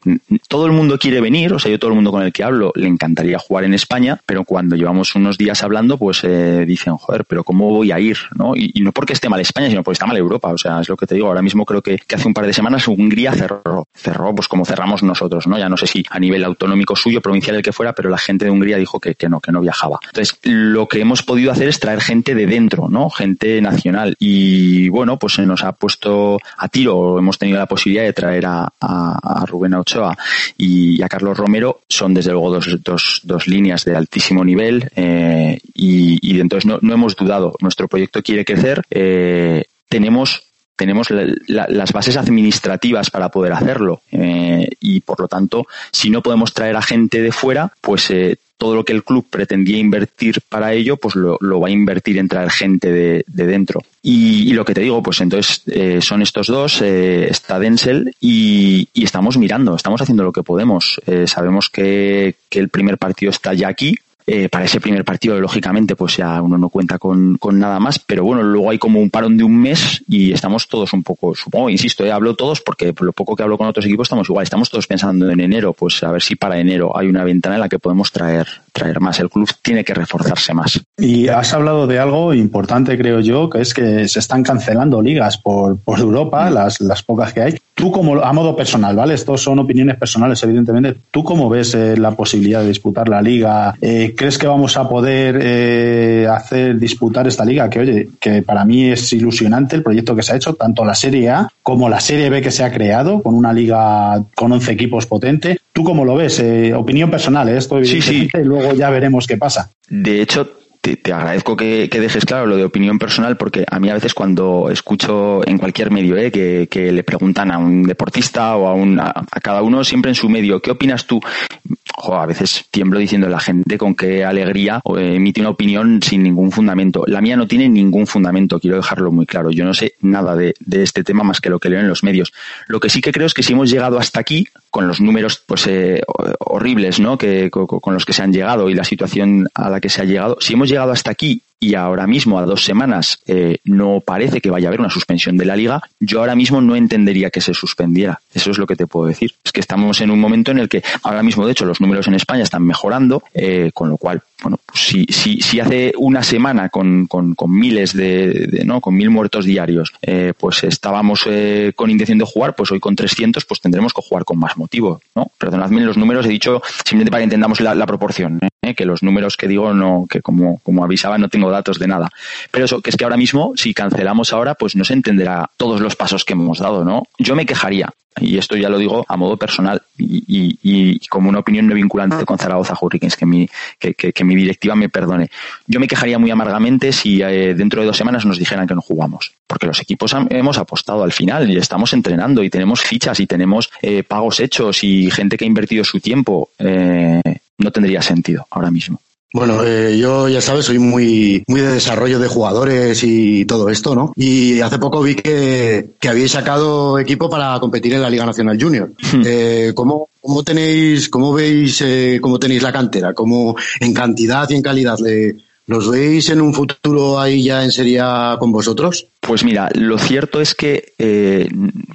todo el mundo quiere venir, o sea, yo todo el mundo con el que hablo le encantaría jugar en España, pero cuando llevamos unos días hablando, pues eh, dicen, joder, pero ¿cómo voy a ir? ¿no? Y, no porque esté mal España, sino porque está mal Europa, o sea, es lo que te digo, ahora mismo creo que, hace un par de semanas Hungría cerró, cerró pues como cerramos nosotros, ¿no? Ya no sé si a nivel autonómico suyo, provincial el que fuera, pero la gente de Hungría dijo que, que no, que no viajaba. Entonces, lo que hemos podido hacer es traer gente de dentro, ¿no? Gente nacional. Y bueno, pues se nos ha puesto a tiro, hemos tenido la posibilidad de traer a, Rubén Ochoa y, a Carlos Romero, son desde luego dos, dos, líneas de altísimo nivel eh, y, entonces no, hemos dudado. Nuestro proyecto quiere crecer. Eh, tenemos tenemos las bases administrativas para poder hacerlo eh, y por lo tanto si no podemos traer a gente de fuera pues todo lo que el club pretendía invertir para ello, pues lo, va a invertir en traer gente de, dentro. Y, lo que te digo, pues entonces eh, son estos dos, eh, está Denzel y, estamos mirando, estamos haciendo lo que podemos. Eh, sabemos que, el primer partido está ya aquí, eh, para ese primer partido, lógicamente, pues ya uno no cuenta con, con, nada más, pero bueno, luego hay como un parón de un mes y estamos todos un poco, supongo, insisto, eh, hablo todos porque por lo poco que hablo con otros equipos estamos igual, estamos todos pensando en enero, pues a ver si para enero hay una ventana en la que podemos traer, traer más. El club tiene que reforzarse más. Y has hablado de algo importante, creo yo, que es que se están cancelando ligas por, por Europa, las, las pocas que hay. Tú como, a modo personal, ¿vale? Estos son opiniones personales, evidentemente. ¿Tú cómo ves eh, la posibilidad de disputar la liga? Eh, ¿Crees que vamos a poder eh, hacer disputar esta liga? Que oye, que para mí es ilusionante el proyecto que se ha hecho, tanto la Serie A como la Serie B que se ha creado, con una liga con 11 equipos potente. ¿Tú cómo lo ves? Eh, opinión personal, ¿eh? esto sí, sí. y luego ya veremos qué pasa. De hecho, te, agradezco que, dejes claro lo de opinión personal porque a mí a veces cuando escucho en cualquier medio eh, que, le preguntan a un deportista o a, un, a, cada uno siempre en su medio, ¿qué opinas tú? a veces tiemblo diciendo a la gente con qué alegría emite una opinión sin ningún fundamento. La mía no tiene ningún fundamento, quiero dejarlo muy claro. Yo no sé nada de, este tema más que lo que leo en los medios. Lo que sí que creo es que si hemos llegado hasta aquí, con los números pues eh, horribles ¿no? que, con los que se han llegado y la situación a la que se ha llegado, si hemos llegado hasta aquí y ahora mismo a dos semanas eh, no parece que vaya a haber una suspensión de la liga, yo ahora mismo no entendería que se suspendiera. Eso es lo que te puedo decir. Es que estamos en un momento en el que ahora mismo, de hecho, los números en España están mejorando, eh, con lo cual, bueno, pues si, si, si hace una semana con, con, miles de, ¿no? con mil muertos diarios, eh, pues estábamos con intención de jugar, pues hoy con 300, pues tendremos que jugar con más motivo, ¿no? Perdonadme los números, he dicho simplemente para que entendamos la proporción, que los números que digo, no, que como, como avisaba, no tengo datos de nada. Pero eso, que es que ahora mismo, si cancelamos ahora, pues no se entenderá todos los pasos que hemos dado, ¿no? Yo me quejaría, y esto ya lo digo a modo personal y, como una opinión no vinculante con Zaragoza Hurricanes, que mi, que, que, mi directiva me perdone. Yo me quejaría muy amargamente si eh, dentro de dos semanas nos dijeran que no jugamos, porque los equipos hemos apostado al final y estamos entrenando y tenemos fichas y tenemos eh, pagos hechos y gente que ha invertido su tiempo. Eh, no tendría sentido ahora mismo. Bueno, eh, yo ya sabes, soy muy, muy de desarrollo de jugadores y todo esto, ¿no? Y hace poco vi que, que habíais sacado equipo para competir en la Liga Nacional Junior. Hmm. Eh, ¿cómo, ¿Cómo tenéis, cómo veis, eh, cómo tenéis la cantera? ¿Cómo en cantidad y en calidad le, ¿Los veis en un futuro ahí ya en serie con vosotros? Pues mira, lo cierto es que eh,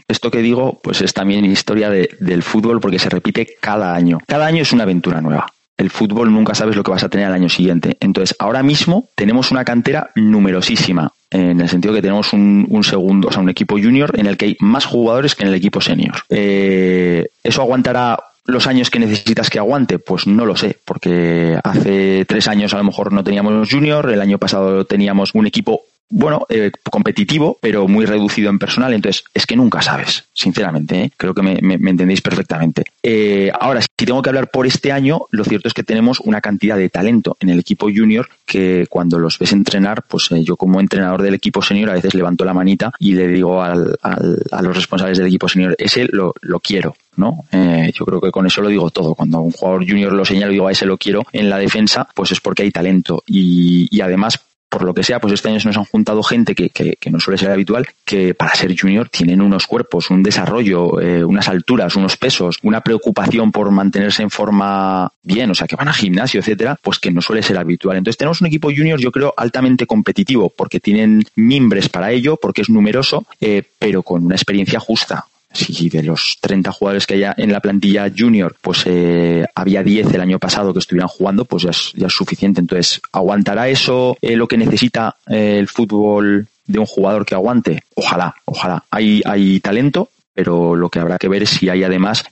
esto que digo, pues es también historia de, del fútbol porque se repite cada año. Cada año es una aventura nueva el fútbol nunca sabes lo que vas a tener al año siguiente. Entonces, ahora mismo tenemos una cantera numerosísima, en el sentido que tenemos un, segundo, o sea, un equipo junior en el que hay más jugadores que en el equipo senior. Eh, ¿Eso aguantará los años que necesitas que aguante? Pues no lo sé, porque hace tres años a lo mejor no teníamos junior, el año pasado teníamos un equipo bueno, eh, competitivo, pero muy reducido en personal. Entonces, es que nunca sabes, sinceramente. ¿eh? Creo que me, entendéis perfectamente. Eh, ahora, si tengo que hablar por este año, lo cierto es que tenemos una cantidad de talento en el equipo junior que cuando los ves entrenar, pues yo como entrenador del equipo senior a veces levanto la manita y le digo al, a los responsables del equipo senior, ese lo, lo quiero. ¿no? yo creo que con eso lo digo todo. Cuando un jugador junior lo señalo y digo a ese lo quiero en la defensa, pues es porque hay talento. Y además por lo que sea, pues este año se nos han juntado gente que, que, no suele ser habitual, que para ser junior tienen unos cuerpos, un desarrollo, eh, unas alturas, unos pesos, una preocupación por mantenerse en forma bien, o sea, que van a gimnasio, etcétera, pues que no suele ser habitual. Entonces tenemos un equipo junior, yo creo, altamente competitivo, porque tienen mimbres para ello, porque es numeroso, eh, pero con una experiencia justa si de los 30 jugadores que haya en la plantilla junior, pues eh, había 10 el año pasado que estuvieran jugando, pues ya es, ya es suficiente. Entonces, ¿aguantará eso eh, lo que necesita eh, el fútbol de un jugador que aguante? Ojalá, ojalá. Hay, hay talento, pero lo que habrá que ver es si hay además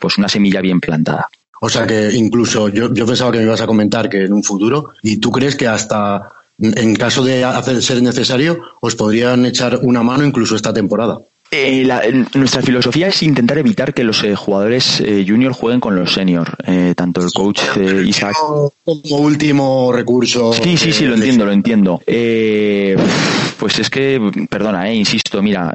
pues una semilla bien plantada. O sea que incluso yo, yo pensaba que me ibas a comentar que en un futuro, y tú crees que hasta en caso de hacer ser necesario, os podrían echar una mano incluso esta temporada. Eh, nuestra filosofía es intentar evitar que los eh, jugadores eh, junior jueguen con los senior, eh, tanto el coach Isaac. Como último recurso. Sí, sí, sí, lo entiendo, lo entiendo. pues es que, perdona, insisto, mira,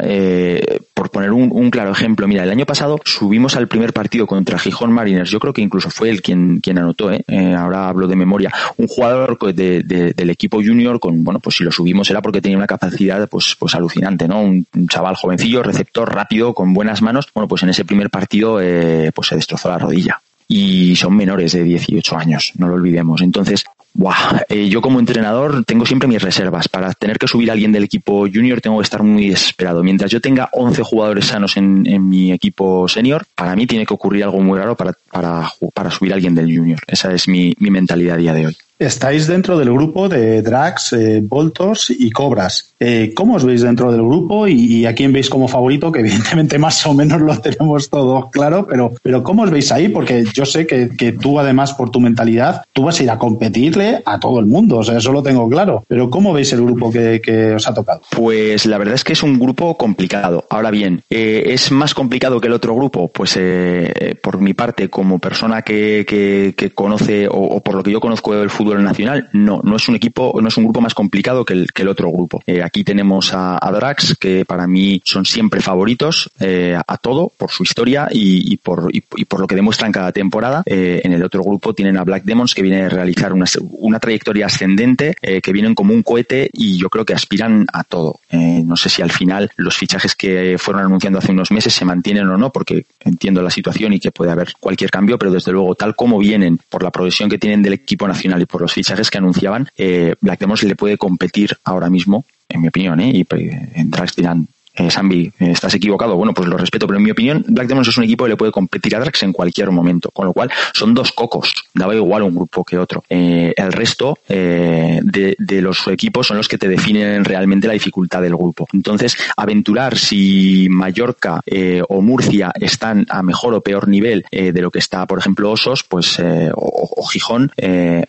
por poner un, claro ejemplo, mira, el año pasado subimos al primer partido contra Gijón Mariners, yo creo que incluso fue él quien, quien anotó, ahora hablo de memoria, un jugador del equipo junior, con, bueno, pues si lo subimos era porque tenía una capacidad pues, pues alucinante, ¿no? un chaval jovencillo receptor rápido, con buenas manos, bueno, pues en ese primer partido eh, pues se destrozó la rodilla. Y son menores de 18 años, no lo olvidemos. Entonces, eh, yo como entrenador tengo siempre mis reservas. Para tener que subir a alguien del equipo junior tengo que estar muy desesperado. Mientras yo tenga 11 jugadores sanos en, mi equipo senior, para mí tiene que ocurrir algo muy raro para, para, subir a alguien del junior. Esa es mi, mi mentalidad a día de hoy. Estáis dentro del grupo de Drax, eh, Voltos y Cobras. Eh, ¿Cómo os veis dentro del grupo y, a quién veis como favorito? Que evidentemente más o menos lo tenemos todos claro, pero, pero ¿cómo os veis ahí? Porque yo sé que, tú además por tu mentalidad, tú vas a ir a a todo el mundo, o sea, eso lo tengo claro. Pero ¿cómo veis el grupo que, os ha tocado? Pues la verdad es que es un grupo complicado. Ahora bien, eh, ¿es más complicado que el otro grupo? Pues por mi parte, como persona que, conoce o, por lo que yo conozco del fútbol, nacional, no, no es un equipo, no es un grupo más complicado que el, que otro grupo. Eh, aquí tenemos a, a, Drax, que para mí son siempre favoritos eh, a todo, por su historia y, por, y, por lo que demuestran cada temporada. Eh, en el otro grupo tienen a Black Demons, que viene a realizar una, una trayectoria ascendente, eh, que vienen como un cohete y yo creo que aspiran a todo. no sé si al final los fichajes que fueron anunciando hace unos meses se mantienen o no, porque entiendo la situación y que puede haber cualquier cambio, pero desde luego, tal como vienen, por la progresión que tienen del equipo nacional y por los fichajes que anunciaban, eh, Black Demons le puede competir ahora mismo, en mi opinión, ¿eh? y en dirán, eh, Sambi, estás equivocado. Bueno, pues lo respeto, pero en mi opinión, Black Demons es un equipo que le puede competir a Drax en cualquier momento. Con lo cual, son dos cocos. Daba igual un grupo que otro. Eh, el resto eh, de, los equipos son los que te definen realmente la dificultad del grupo. Entonces, aventurar si Mallorca eh, o Murcia están a mejor o peor nivel de lo que está, por ejemplo, Osos, pues, o, Gijón,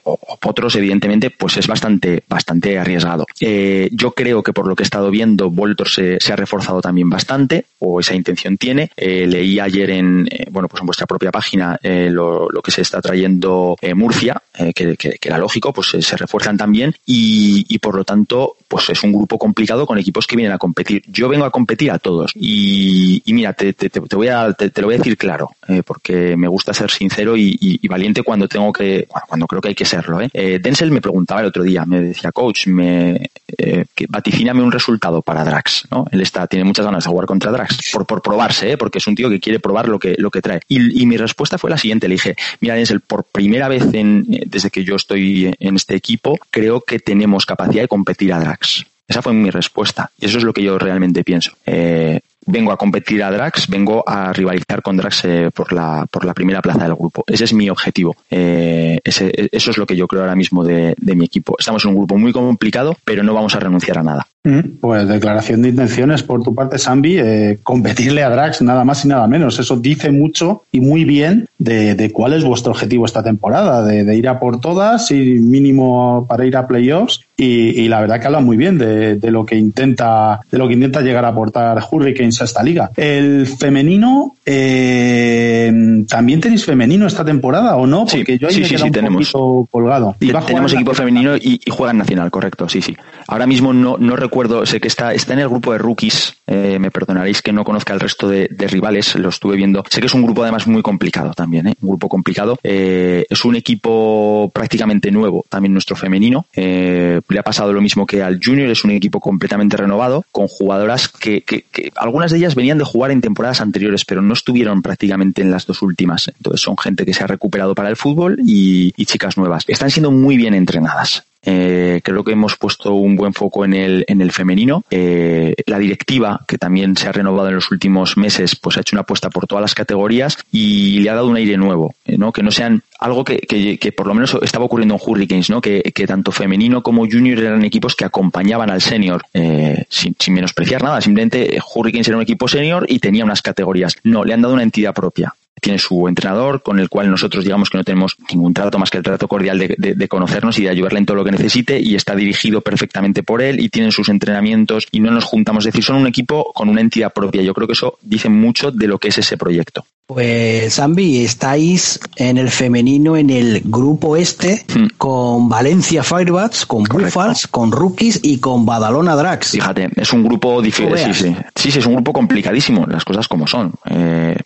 o, o, Potros, evidentemente, pues es bastante, bastante arriesgado. yo creo que por lo que he estado viendo, Voltor se, se ha reforzado reforzado también bastante, o esa intención tiene. Eh, leí ayer en, eh, bueno, pues en vuestra propia página eh, lo, que se está trayendo Murcia, que, era lógico, pues se refuerzan también y, por lo tanto, pues es un grupo complicado con equipos que vienen a competir. Yo vengo a competir a todos y, mira, te, te, te, voy a, te, lo voy a decir claro, porque me gusta ser sincero y, valiente cuando tengo que, cuando creo que hay que serlo. Denzel me preguntaba el otro día, me decía, coach, me, vaticíname un resultado para Drax, ¿no? Él está tiene muchas ganas de jugar contra Drax, por, por probarse, ¿eh? porque es un tío que quiere probar lo que, lo que trae. Y, y mi respuesta fue la siguiente, le dije, mira Denzel, por primera vez en, desde que yo estoy en este equipo, creo que tenemos capacidad de competir a Drax. Esa fue mi respuesta. Y eso es lo que yo realmente pienso. Eh, vengo a competir a Drax, vengo a rivalizar con Drax eh, por, la, por la primera plaza del grupo. Ese es mi objetivo. Eh, ese, eso es lo que yo creo ahora mismo de, de, mi equipo. Estamos en un grupo muy complicado, pero no vamos a renunciar a nada. Pues declaración de intenciones por tu parte, Sambi, eh, competirle a Drax nada más y nada menos. Eso dice mucho y muy bien de, de cuál es vuestro objetivo esta temporada, de, de, ir a por todas y mínimo para ir a playoffs. Y, y la verdad que habla muy bien de, de, lo que intenta, de lo que intenta llegar a aportar Hurricanes a esta liga. El femenino, eh, ¿también tenéis femenino esta temporada o no? Porque sí, yo ahí sí, me sí, sí, un tenemos. poquito colgado. Y tenemos equipo femenino y, y juega en nacional, correcto, sí, sí. Ahora mismo no, no recuerdo, sé que está, está en el grupo de rookies, eh, me perdonaréis que no conozca el resto de, de, rivales, lo estuve viendo. Sé que es un grupo además muy complicado también, ¿eh? un grupo complicado. Eh, es un equipo prácticamente nuevo, también nuestro femenino. Eh, le ha pasado lo mismo que al junior, es un equipo completamente renovado, con jugadoras que, que, que, algunas de ellas venían de jugar en temporadas anteriores, pero no estuvieron prácticamente en las dos últimas. Entonces son gente que se ha recuperado para el fútbol y, y chicas nuevas. Están siendo muy bien entrenadas. Eh, creo que hemos puesto un buen foco en el, en el femenino. Eh, la directiva, que también se ha renovado en los últimos meses, pues ha hecho una apuesta por todas las categorías y le ha dado un aire nuevo, eh, ¿no? Que no sean algo que, que, por lo menos estaba ocurriendo en Hurricanes, ¿no? Que, que, tanto femenino como junior eran equipos que acompañaban al senior, eh, sin, sin, menospreciar nada. Simplemente Hurricanes era un equipo senior y tenía unas categorías. No, le han dado una entidad propia tiene su entrenador con el cual nosotros digamos que no tenemos ningún trato más que el trato cordial de, de, de, conocernos y de ayudarle en todo lo que necesite y está dirigido perfectamente por él y tienen sus entrenamientos y no nos juntamos. Es decir, son un equipo con una entidad propia. Yo creo que eso dice mucho de lo que es ese proyecto. Pues Zambi, estáis en el femenino en el grupo este hmm. con Valencia Firebats, con Buffals, con Rookies y con Badalona Drax. Fíjate, es un grupo difícil. Sí, sí. sí, sí, es un grupo complicadísimo, las cosas como son. Eh,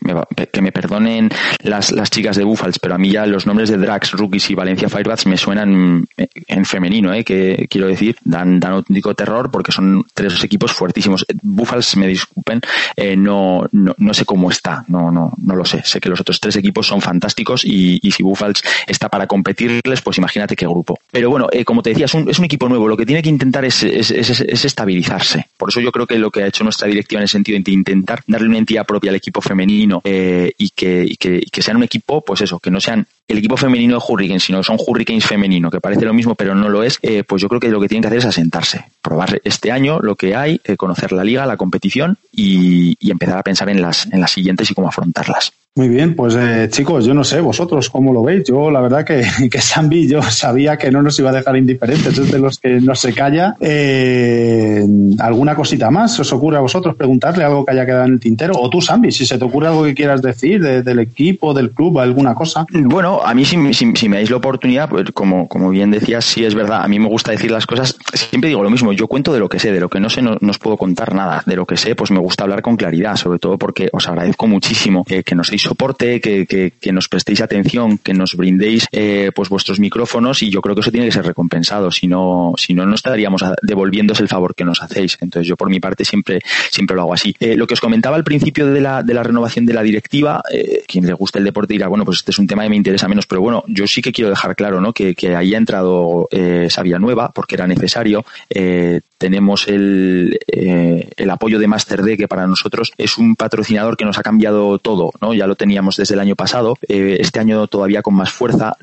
que me perdonen las, las chicas de Buffals, pero a mí ya los nombres de Drax, Rookies y Valencia Firebats me suenan en femenino, eh, que quiero decir, dan, dan auténtico terror porque son tres equipos fuertísimos. Buffals, me disculpen, eh, no, no, no sé cómo está, no, no no lo sé. Sé que los otros tres equipos son fantásticos y, y si Buffals está para competirles, pues imagínate qué grupo. Pero bueno, eh, como te decía, es un, es un, equipo nuevo. Lo que tiene que intentar es, es, es, estabilizarse. Por eso yo creo que lo que ha hecho nuestra directiva en el sentido de intentar darle una entidad propia al equipo femenino eh, y, que, y, que, y que sean un equipo, pues eso, que no sean el equipo femenino de Hurricanes, sino son Hurricanes femenino, que parece lo mismo pero no lo es, eh, pues yo creo que lo que tienen que hacer es asentarse, probar este año lo que hay, eh, conocer la liga, la competición y, y, empezar a pensar en las, en las siguientes y cómo afrontarlas. Muy bien, pues eh, chicos, yo no sé, vosotros cómo lo veis. Yo la verdad que, que Sambi yo sabía que no nos iba a dejar indiferentes, es de los que no se calla. Eh, ¿Alguna cosita más os ocurre a vosotros preguntarle algo que haya quedado en el tintero? O tú, Sambi, si se te ocurre algo que quieras decir del equipo, del club, alguna cosa. Bueno, a mí si, me dais la oportunidad, pues como, como bien decías, sí es verdad, a mí me gusta decir las cosas, siempre digo lo mismo, yo cuento de lo que sé, de lo que no sé no, os puedo contar nada, de lo que sé pues me gusta hablar con claridad, sobre todo porque os agradezco muchísimo que nos soporte, que, que, nos prestéis atención, que nos brindéis eh, pues vuestros micrófonos y yo creo que eso tiene que ser recompensado, si no, si no, no estaríamos devolviéndose el favor que nos hacéis. Entonces yo por mi parte siempre, siempre lo hago así. Eh, lo que os comentaba al principio de la, de la renovación de la directiva, eh, quien le gusta el deporte dirá, bueno, pues este es un tema que me interesa menos, pero bueno, yo sí que quiero dejar claro, ¿no? Que, que ahí ha entrado eh, Sabia Nueva porque era necesario. Tenemos el, el apoyo de Master D, que para nosotros es un patrocinador que nos ha cambiado todo, ¿no? Ya lo teníamos desde el año pasado, eh, este año todavía con más fuerza.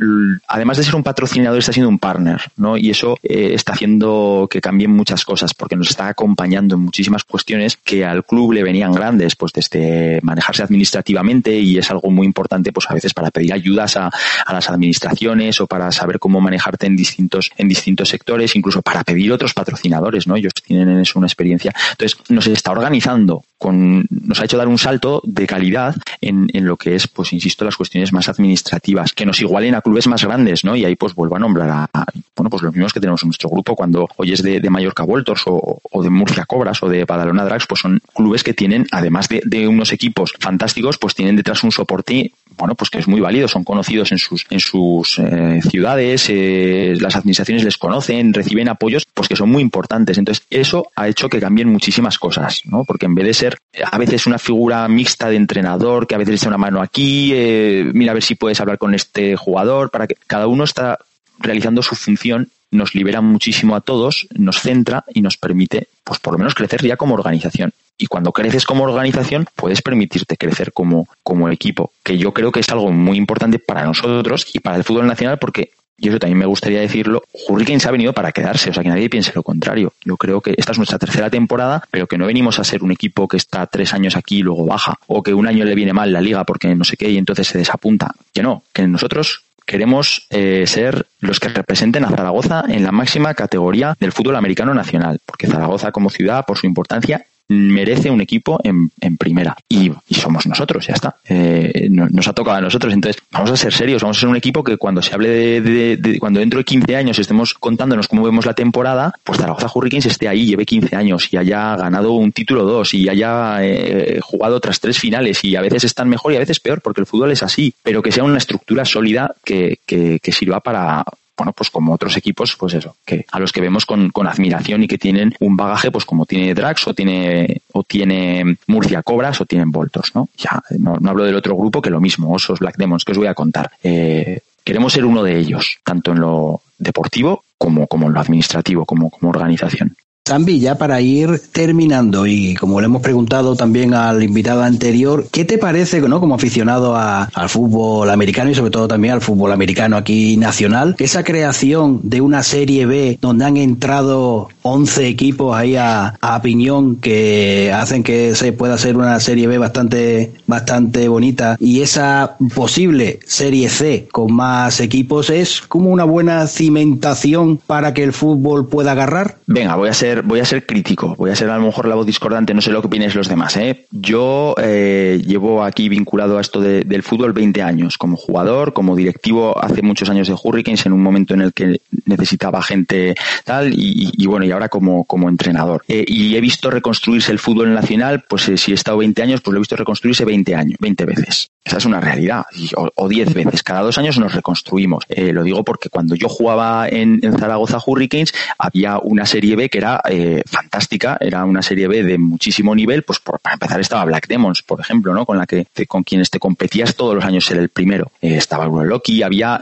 Además de ser un patrocinador, está siendo un partner, ¿no? Y eso eh, está haciendo que cambien muchas cosas, porque nos está acompañando en muchísimas cuestiones que al club le venían grandes, pues desde manejarse administrativamente, y es algo muy importante, pues a veces para pedir ayudas a, a las administraciones o para saber cómo manejarte en distintos, en distintos sectores, incluso para pedir otros patrocinadores ¿no? Ellos tienen en eso una experiencia. Entonces, nos está organizando con, nos ha hecho dar un salto de calidad en, en lo que es, pues insisto, las cuestiones más administrativas, que nos igualen a clubes más grandes, ¿no? Y ahí pues vuelvo a nombrar a, bueno, pues los mismos que tenemos en nuestro grupo cuando hoy es de, Mallorca Voltors o, de Murcia Cobras o de Badalona Drags, pues son clubes que tienen, además de, de unos equipos fantásticos, pues tienen detrás un soporte bueno, pues que es muy válido, son conocidos en sus, en sus eh, ciudades, eh, las administraciones les conocen, reciben apoyos, pues que son muy importantes. Entonces, eso ha hecho que cambien muchísimas cosas, ¿no? Porque en vez de ser a veces una figura mixta de entrenador, que a veces echa una mano aquí, eh, mira a ver si puedes hablar con este jugador, para que cada uno está realizando su función nos libera muchísimo a todos, nos centra y nos permite, pues por lo menos crecer ya como organización. Y cuando creces como organización, puedes permitirte crecer como, como equipo, que yo creo que es algo muy importante para nosotros y para el fútbol nacional porque y eso también me gustaría decirlo, Hurricanes ha venido para quedarse, o sea que nadie piense lo contrario. Yo creo que esta es nuestra tercera temporada, pero que no venimos a ser un equipo que está tres años aquí y luego baja, o que un año le viene mal la liga porque no sé qué y entonces se desapunta. Que no, que nosotros queremos eh, ser los que representen a Zaragoza en la máxima categoría del fútbol americano nacional, porque Zaragoza como ciudad, por su importancia, merece un equipo en, primera. Y, somos nosotros, ya está. Eh, nos ha tocado a nosotros. Entonces, vamos a ser serios, vamos a ser un equipo que cuando se hable de, de, cuando dentro de 15 años estemos contándonos cómo vemos la temporada, pues Zaragoza Hurricanes esté ahí, lleve 15 años y haya ganado un título dos y haya eh, jugado otras tres finales y a veces están mejor y a veces peor porque el fútbol es así, pero que sea una estructura sólida que, que, que sirva para, bueno, pues como otros equipos, pues eso, que a los que vemos con, con admiración y que tienen un bagaje, pues como tiene Drax o tiene, o tiene Murcia Cobras o tienen Voltos, ¿no? Ya, no, hablo del otro grupo que lo mismo, Osos, Black Demons, que os voy a contar. Eh, queremos ser uno de ellos, tanto en lo deportivo como, como en lo administrativo, como, como organización. Zambi, ya para ir terminando y como le hemos preguntado también al invitado anterior, ¿qué te parece, ¿no? como aficionado a, al fútbol americano y sobre todo también al fútbol americano aquí nacional, esa creación de una serie B donde han entrado 11 equipos ahí a, a piñón que hacen que se pueda hacer una serie B bastante, bastante bonita y esa posible serie C con más equipos es como una buena cimentación para que el fútbol pueda agarrar? Venga, voy a ser voy a ser crítico, voy a ser a lo mejor la voz discordante, no sé lo que opinéis los demás. ¿eh? Yo eh, llevo aquí vinculado a esto de, del fútbol 20 años, como jugador, como directivo hace muchos años de Hurricanes, en un momento en el que necesitaba gente tal, y, bueno, y ahora como, como entrenador. Eh, y he visto reconstruirse el fútbol nacional, pues si he estado 20 años, pues lo he visto reconstruirse 20 años, 20 veces. Esa es una realidad, o, o 10 veces. Cada dos años nos reconstruimos. Eh, lo digo porque cuando yo jugaba en, en Zaragoza Hurricanes, había una serie B que era eh, fantástica, era una serie B de muchísimo nivel, pues por, para empezar estaba Black Demons, por ejemplo, ¿no? Con la que con quienes te competías todos los años ser el primero. Eh, estaba Loki, había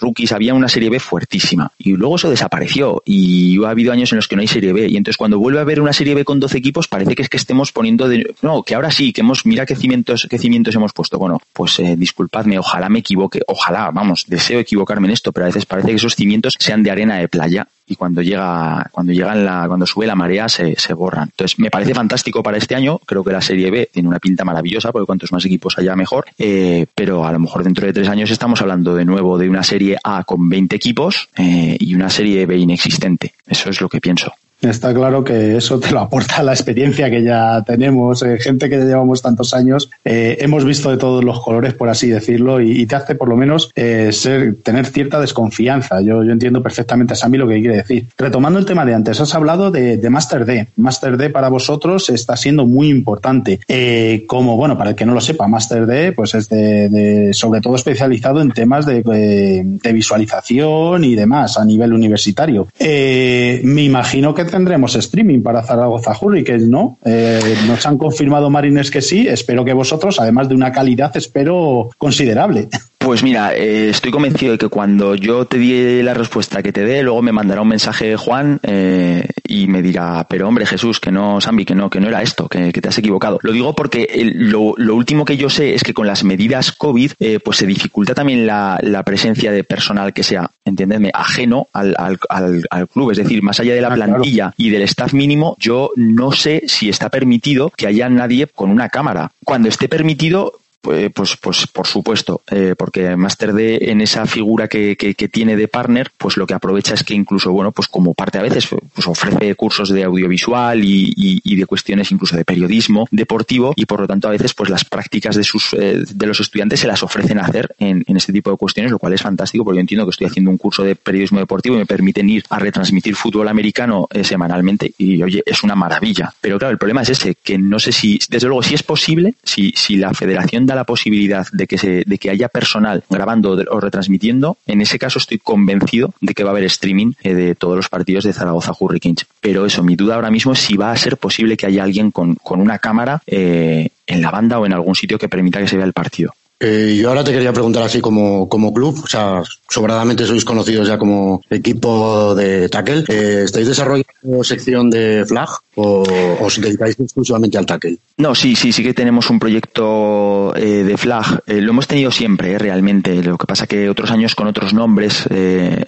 rookies, había una serie B fuertísima. Y luego eso desapareció y ha habido años en los que no hay serie B. Y entonces cuando vuelve a haber una serie B con 12 equipos, parece que es que estemos poniendo de, no, que ahora sí, que hemos, mira qué cimientos, qué cimientos hemos puesto. Bueno, pues eh, disculpadme, ojalá me equivoque, ojalá, vamos, deseo equivocarme en esto, pero a veces parece que esos cimientos sean de arena de playa y cuando llega, cuando llega la, cuando sube la marea se, se borran. Entonces, me parece fantástico para este año, creo que la Serie B tiene una pinta maravillosa, porque cuantos más equipos haya mejor, eh, pero a lo mejor dentro de tres años estamos hablando de nuevo de una Serie A con 20 equipos eh, y una Serie B inexistente. Eso es lo que pienso. Está claro que eso te lo aporta la experiencia que ya tenemos, eh, gente que ya llevamos tantos años, eh, hemos visto de todos los colores, por así decirlo, y, te hace por lo menos ser, tener cierta desconfianza. Yo, entiendo perfectamente a Sammy lo que quiere decir. Retomando el tema de antes, has hablado de, Master D. Master D para vosotros está siendo muy importante. Eh, como, bueno, para el que no lo sepa, Master D, pues es de, sobre todo especializado en temas de, de, de visualización y demás a nivel universitario. Eh, me imagino que tendremos streaming para Zaragoza Hurricanes, ¿no? Eh, nos han confirmado Marines que sí. Espero que vosotros, además de una calidad, espero considerable. Pues mira, eh, estoy convencido de que cuando yo te di la respuesta que te dé, luego me mandará un mensaje Juan eh, y me dirá, pero hombre Jesús, que no, Sambi, que no, que no era esto, que, que te has equivocado. Lo digo porque el- lo, lo último que yo sé es que con las medidas COVID, eh, pues se dificulta también la, la presencia de personal que sea, entiéndeme, ajeno al, al, al, al club. Es decir, más allá de la Ah, claro. plantilla y del staff mínimo, yo no sé si está permitido que haya nadie con una cámara. Cuando esté permitido, pues, pues, pues por supuesto, eh, porque Master D en esa figura que, que, que tiene de partner, pues lo que aprovecha es que incluso, bueno, pues como parte a veces, pues ofrece cursos de audiovisual y, y, y de cuestiones incluso de periodismo deportivo y por lo tanto a veces pues las prácticas de sus eh, de los estudiantes se las ofrecen a hacer en, en este tipo de cuestiones, lo cual es fantástico porque yo entiendo que estoy haciendo un curso de periodismo deportivo y me permiten ir a retransmitir fútbol americano eh, semanalmente y oye, es una maravilla. Pero claro, el problema es ese, que no sé si, desde luego, si es posible, si, si la federación da la posibilidad de que se, de que haya personal grabando o retransmitiendo, en ese caso estoy convencido de que va a haber streaming eh, de todos los partidos de Zaragoza Hurricanes. Pero eso, mi duda ahora mismo es si va a ser posible que haya alguien con, con una cámara eh, en la banda o en algún sitio que permita que se vea el partido. Eh, yo ahora te quería preguntar así como, como club, o sea, sobradamente sois conocidos ya como equipo de tackle. Eh, ¿Estáis desarrollando sección de flag o os dedicáis exclusivamente al tackle? No, sí, sí, sí que tenemos un proyecto eh, de flag. Lo hemos tenido siempre, realmente. Lo que pasa que otros años con otros nombres,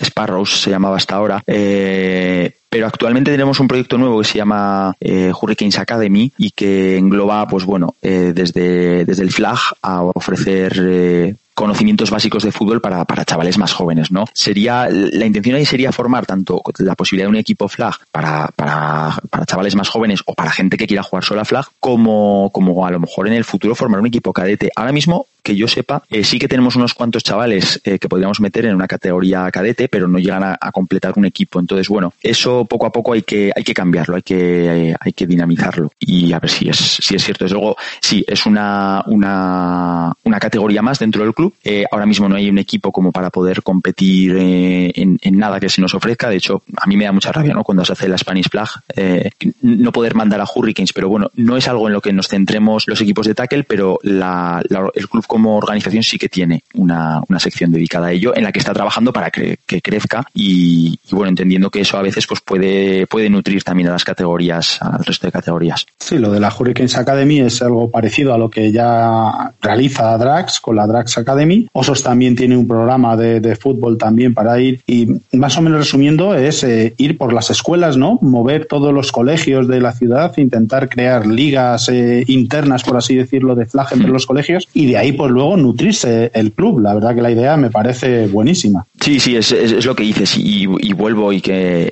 Sparrows se llamaba hasta ahora. Pero actualmente tenemos un proyecto nuevo que se llama eh, Hurricanes Academy y que engloba, pues bueno, eh, desde, desde el flag a ofrecer eh, conocimientos básicos de fútbol para, para chavales más jóvenes, ¿no? Sería, la intención ahí sería formar tanto la posibilidad de un equipo flag para, para, para chavales más jóvenes o para gente que quiera jugar solo a flag, como, como a lo mejor en el futuro formar un equipo cadete. Ahora mismo, que yo sepa, eh, sí que tenemos unos cuantos chavales eh, que podríamos meter en una categoría cadete, pero no llegan a, completar un equipo. Entonces, bueno, eso poco a poco hay que, hay que cambiarlo, hay que, hay que dinamizarlo y a ver si es, si es cierto. Desde luego, sí, es una, una, una categoría más dentro del club. Eh, ahora mismo no hay un equipo como para poder competir en, nada que se nos ofrezca. De hecho, a mí me da mucha rabia, ¿no? Cuando se hace la Spanish Flag, no poder mandar a Hurricanes, pero bueno, no es algo en lo que nos centremos los equipos de tackle, pero la, el club como organización sí que tiene una, una, sección dedicada a ello en la que está trabajando para que, que crezca y, y, bueno, entendiendo que eso a veces pues puede, puede nutrir también a las categorías, al resto de categorías. Sí, lo de la Hurricanes Academy es algo parecido a lo que ya realiza Drax con la Drax Academy. Osos también tiene un programa de, de fútbol también para ir y más o menos resumiendo es eh, ir por las escuelas, ¿no? Mover todos los colegios de la ciudad, intentar crear ligas eh, internas, por así decirlo, de flag entre los colegios y de ahí pues luego nutrirse el club. La verdad que la idea me parece buenísima. Sí, sí, es, lo que dices y, vuelvo y, que,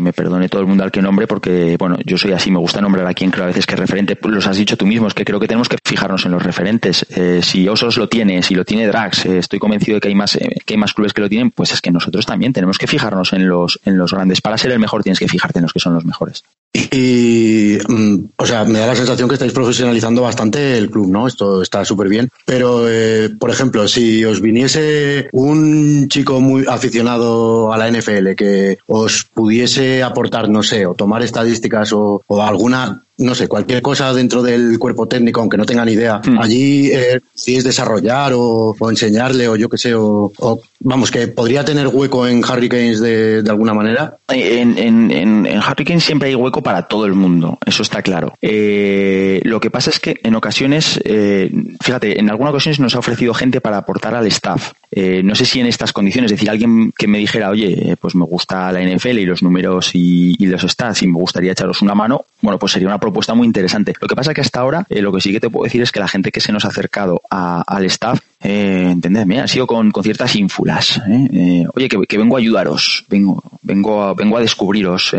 me perdone todo el mundo al que nombre porque, bueno, yo soy así, me gusta nombrar a quien creo a veces que es referente. Los has dicho tú mismo, es que creo que tenemos que fijarnos en los referentes. Eh, si Osos lo tiene, si lo tiene Drax, eh, estoy convencido de que hay más eh, que hay más clubes que lo tienen, pues es que nosotros también tenemos que fijarnos en los, en los grandes. Para ser el mejor tienes que fijarte en los que son los mejores. Y, mm, o sea, me da la sensación que estáis profesionalizando bastante el club, ¿no? Esto está súper bien. Pero, eh, por ejemplo, si os viniese un chico muy aficionado a la NFL que os pudiese aportar, no sé, o tomar estadísticas o, o alguna no sé, cualquier cosa dentro del cuerpo técnico, aunque no tengan idea, Mm. allí eh, si es desarrollar o, o enseñarle o yo qué sé, o, o, vamos, que podría tener hueco en Hurricanes de, de alguna manera. En, en, en, en Hurricane siempre hay hueco para todo el mundo, eso está claro. Eh, lo que pasa es que en ocasiones, eh, fíjate, en algunas ocasiones nos ha ofrecido gente para aportar al staff. Eh, no sé si en estas condiciones, es decir, alguien que me dijera, oye, pues me gusta la NFL y los números y, y los stats y me gustaría echaros una mano, bueno, pues sería una propuesta muy interesante. Lo que pasa es que hasta ahora, eh, lo que sí que te puedo decir es que la gente que se nos ha acercado a- al staff, eh, entendedme, ha sido con, con ciertas ínfulas. ¿eh? Eh, oye, que, que vengo a ayudaros, vengo, vengo, a, vengo a descubriros.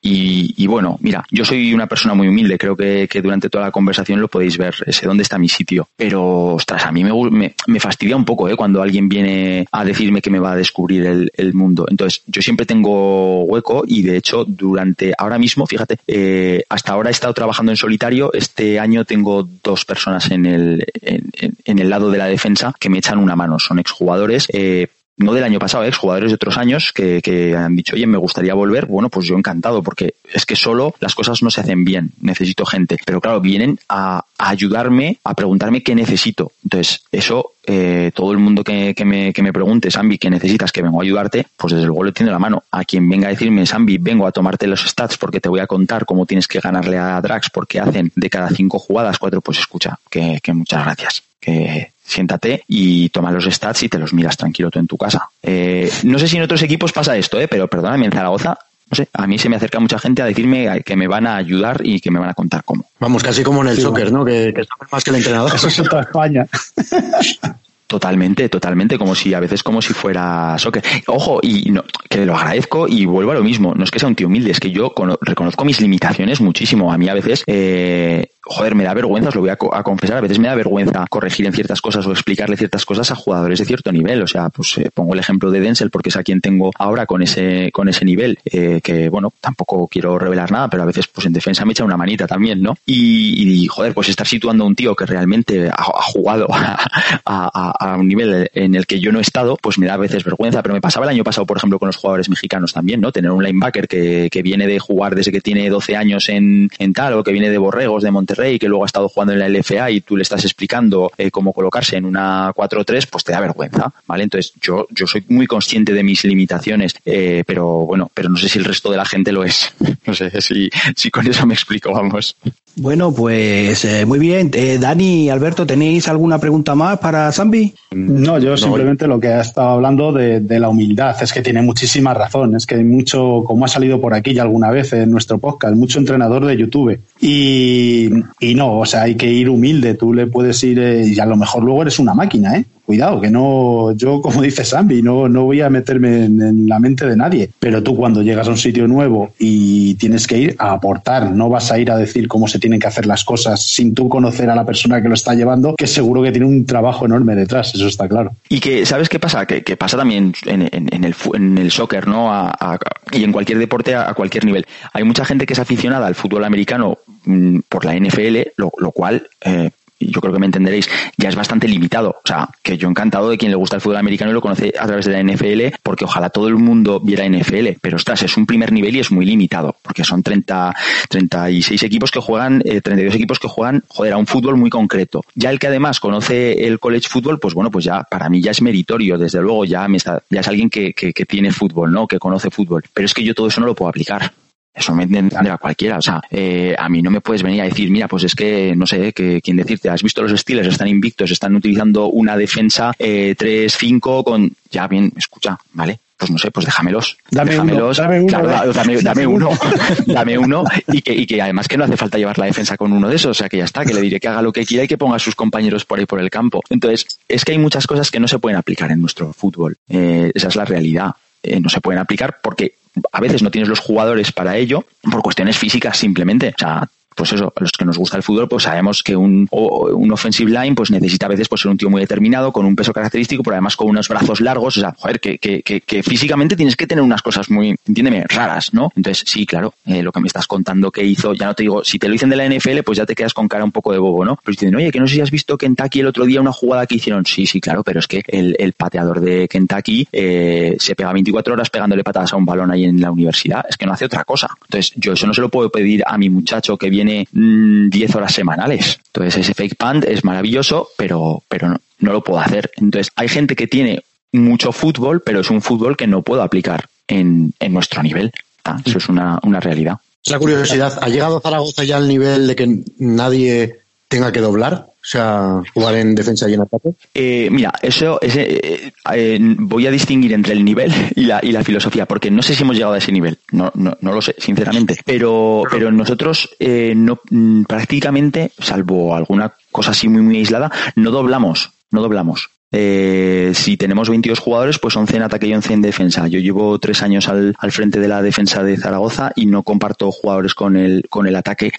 Y, y bueno, mira, yo soy una persona muy humilde, creo que, que durante toda la conversación lo podéis ver, sé dónde está mi sitio. Pero, ostras, a mí me, me, me fastidia un poco ¿eh? cuando alguien viene a decirme que me va a descubrir el, el mundo. Entonces, yo siempre tengo hueco y de hecho, durante ahora mismo, fíjate, eh, hasta ahora he estado trabajando en solitario. Este año tengo dos personas en el, en, en- en el lado de la defensa que me echan una mano. Son exjugadores. Eh, no del año pasado, exjugadores de otros años que, que han dicho, oye, me gustaría volver. Bueno, pues yo encantado, porque es que solo las cosas no se hacen bien. Necesito gente. Pero claro, vienen a, a ayudarme, a preguntarme qué necesito. Entonces, eso, eh, todo el mundo que, que me, que me pregunte, Sambi, ¿qué necesitas? Que vengo a ayudarte, pues desde luego le tiendo la mano. A quien venga a decirme, Sambi, vengo a tomarte los stats porque te voy a contar cómo tienes que ganarle a Drax porque hacen de cada cinco jugadas cuatro, pues escucha, que, que muchas gracias. Que siéntate y toma los stats y te los miras tranquilo tú en tu casa. Eh, no sé si en otros equipos pasa esto, eh, pero perdóname, en Zaragoza, no sé, a mí se me acerca mucha gente a decirme que me van a ayudar y que me van a contar cómo. Vamos, casi como en el Sí, soccer, ¿no? Que, que saben más que el entrenador. Eso es toda España. Totalmente, totalmente, como si a veces como si fuera soccer. Ojo, y no, que lo agradezco y vuelvo a lo mismo. No es que sea un tío humilde, es que yo cono- reconozco mis limitaciones muchísimo. A mí a veces, eh, joder, me da vergüenza, os lo voy a, co- a confesar, a veces me da vergüenza corregir en ciertas cosas o explicarle ciertas cosas a jugadores de cierto nivel. O sea, pues eh, pongo el ejemplo de Denzel porque es a quien tengo ahora con ese, con ese nivel, eh, que bueno, tampoco quiero revelar nada, pero a veces pues en defensa me echa una manita también, ¿no? Y, y, joder, pues estar situando a un tío que realmente ha, jugado a un nivel en el que yo no he estado, pues me da a veces vergüenza, pero me pasaba el año pasado, por ejemplo, con los jugadores mexicanos también, ¿no? Tener un linebacker que, que viene de jugar desde que tiene 12 años en, en tal, o que viene de Borregos, de Monterrey, que luego ha estado jugando en la LFA y tú le estás explicando eh, cómo colocarse en una 4-3, pues te da vergüenza, ¿vale? Entonces, yo, yo soy muy consciente de mis limitaciones, eh, pero bueno, pero no sé si el resto de la gente lo es. No sé si, si con eso me explico, vamos. Bueno, pues eh, muy bien. Eh, Dani, Alberto, ¿tenéis alguna pregunta más para Zambi? No, yo simplemente lo que ha estado hablando de, de la humildad es que tiene muchísima razón. Es que hay mucho, como ha salido por aquí ya alguna vez en nuestro podcast, mucho entrenador de YouTube. Y, y no, o sea, hay que ir humilde. Tú le puedes ir eh, y a lo mejor luego eres una máquina, ¿eh? Cuidado, que no, yo como dice Sambi, no, no voy a meterme en, la mente de nadie. Pero tú cuando llegas a un sitio nuevo y tienes que ir a aportar, no vas a ir a decir cómo se tienen que hacer las cosas sin tú conocer a la persona que lo está llevando, que seguro que tiene un trabajo enorme detrás, eso está claro. Y que, ¿sabes qué pasa? Que, pasa también en, el, en el soccer, ¿no? A- y en cualquier deporte a, a cualquier nivel. Hay mucha gente que es aficionada al fútbol americano mm, por la NFL, lo, lo cual, eh, yo creo que me entenderéis, ya es bastante limitado. O sea, que yo encantado de quien le gusta el fútbol americano y lo conoce a través de la NFL, porque ojalá todo el mundo viera NFL. Pero, ostras, es un primer nivel y es muy limitado, porque son 30, 36 equipos que juegan, eh, 32 equipos que juegan, joder, a un fútbol muy concreto. Ya el que además conoce el college fútbol, pues bueno, pues ya para mí ya es meritorio, desde luego ya me está, ya es alguien que, que, que tiene fútbol, ¿no? Que conoce fútbol. Pero es que yo todo eso no lo puedo aplicar. Eso me entiende a cualquiera. O sea, eh, a mí no me puedes venir a decir, mira, pues es que, no sé, que quién decirte, has visto los Steelers, están invictos, están utilizando una defensa eh, 3-5 con... Ya, bien, escucha, ¿vale? Pues no sé, pues déjamelos. Dame uno, déjamelos. dame uno, Claro, ¿eh? da- dame, uno. dame uno. Y que, y que además que no hace falta llevar la defensa con uno de esos. O sea, que ya está, que le diré que haga lo que quiera y que ponga a sus compañeros por ahí por el campo. Entonces, es que hay muchas cosas que no se pueden aplicar en nuestro fútbol. Eh, esa es la realidad. Eh, no se pueden aplicar porque a veces no tienes los jugadores para ello por cuestiones físicas simplemente. O sea, pues eso, a los que nos gusta el fútbol, pues sabemos que un, o- un offensive line pues necesita a veces pues, ser un tío muy determinado, con un peso característico, pero además con unos brazos largos. O sea, joder, que, que, que, que físicamente tienes que tener unas cosas muy, entiéndeme, raras, ¿no? Entonces, sí, claro, eh, lo que me estás contando que hizo, ya no te digo, si te lo dicen de la NFL, pues ya te quedas con cara un poco de bobo, ¿no? Pero dicen, oye, que no sé si has visto Kentucky el otro día una jugada que hicieron. Sí, sí, claro, pero es que el, el pateador de Kentucky eh, se pega 24 horas pegándole patadas a un balón ahí en la universidad. Es que no hace otra cosa. Entonces, yo eso no se lo puedo pedir a mi muchacho que viene tiene mm, 10 horas semanales. Entonces ese fake punt es maravilloso, pero, pero no, no lo puedo hacer. Entonces hay gente que tiene mucho fútbol, pero es un fútbol que no puedo aplicar en, en nuestro nivel. Ah, Eso es una, una realidad. Esa curiosidad, ¿ha llegado Zaragoza ya al nivel de que nadie tenga que doblar? O sea, jugar en defensa y en ataque. Eh, mira, eso ese, eh, eh, voy a distinguir entre el nivel y la, y la filosofía, porque no sé si hemos llegado a ese nivel, no, no, no lo sé, sinceramente. Pero, pero nosotros eh, no mm, prácticamente, salvo alguna cosa así muy muy aislada, no doblamos, no doblamos. Eh, si tenemos 22 jugadores, pues 11 en ataque y 11 en defensa. Yo llevo tres años al, al frente de la defensa de Zaragoza y no comparto jugadores con el, con el ataque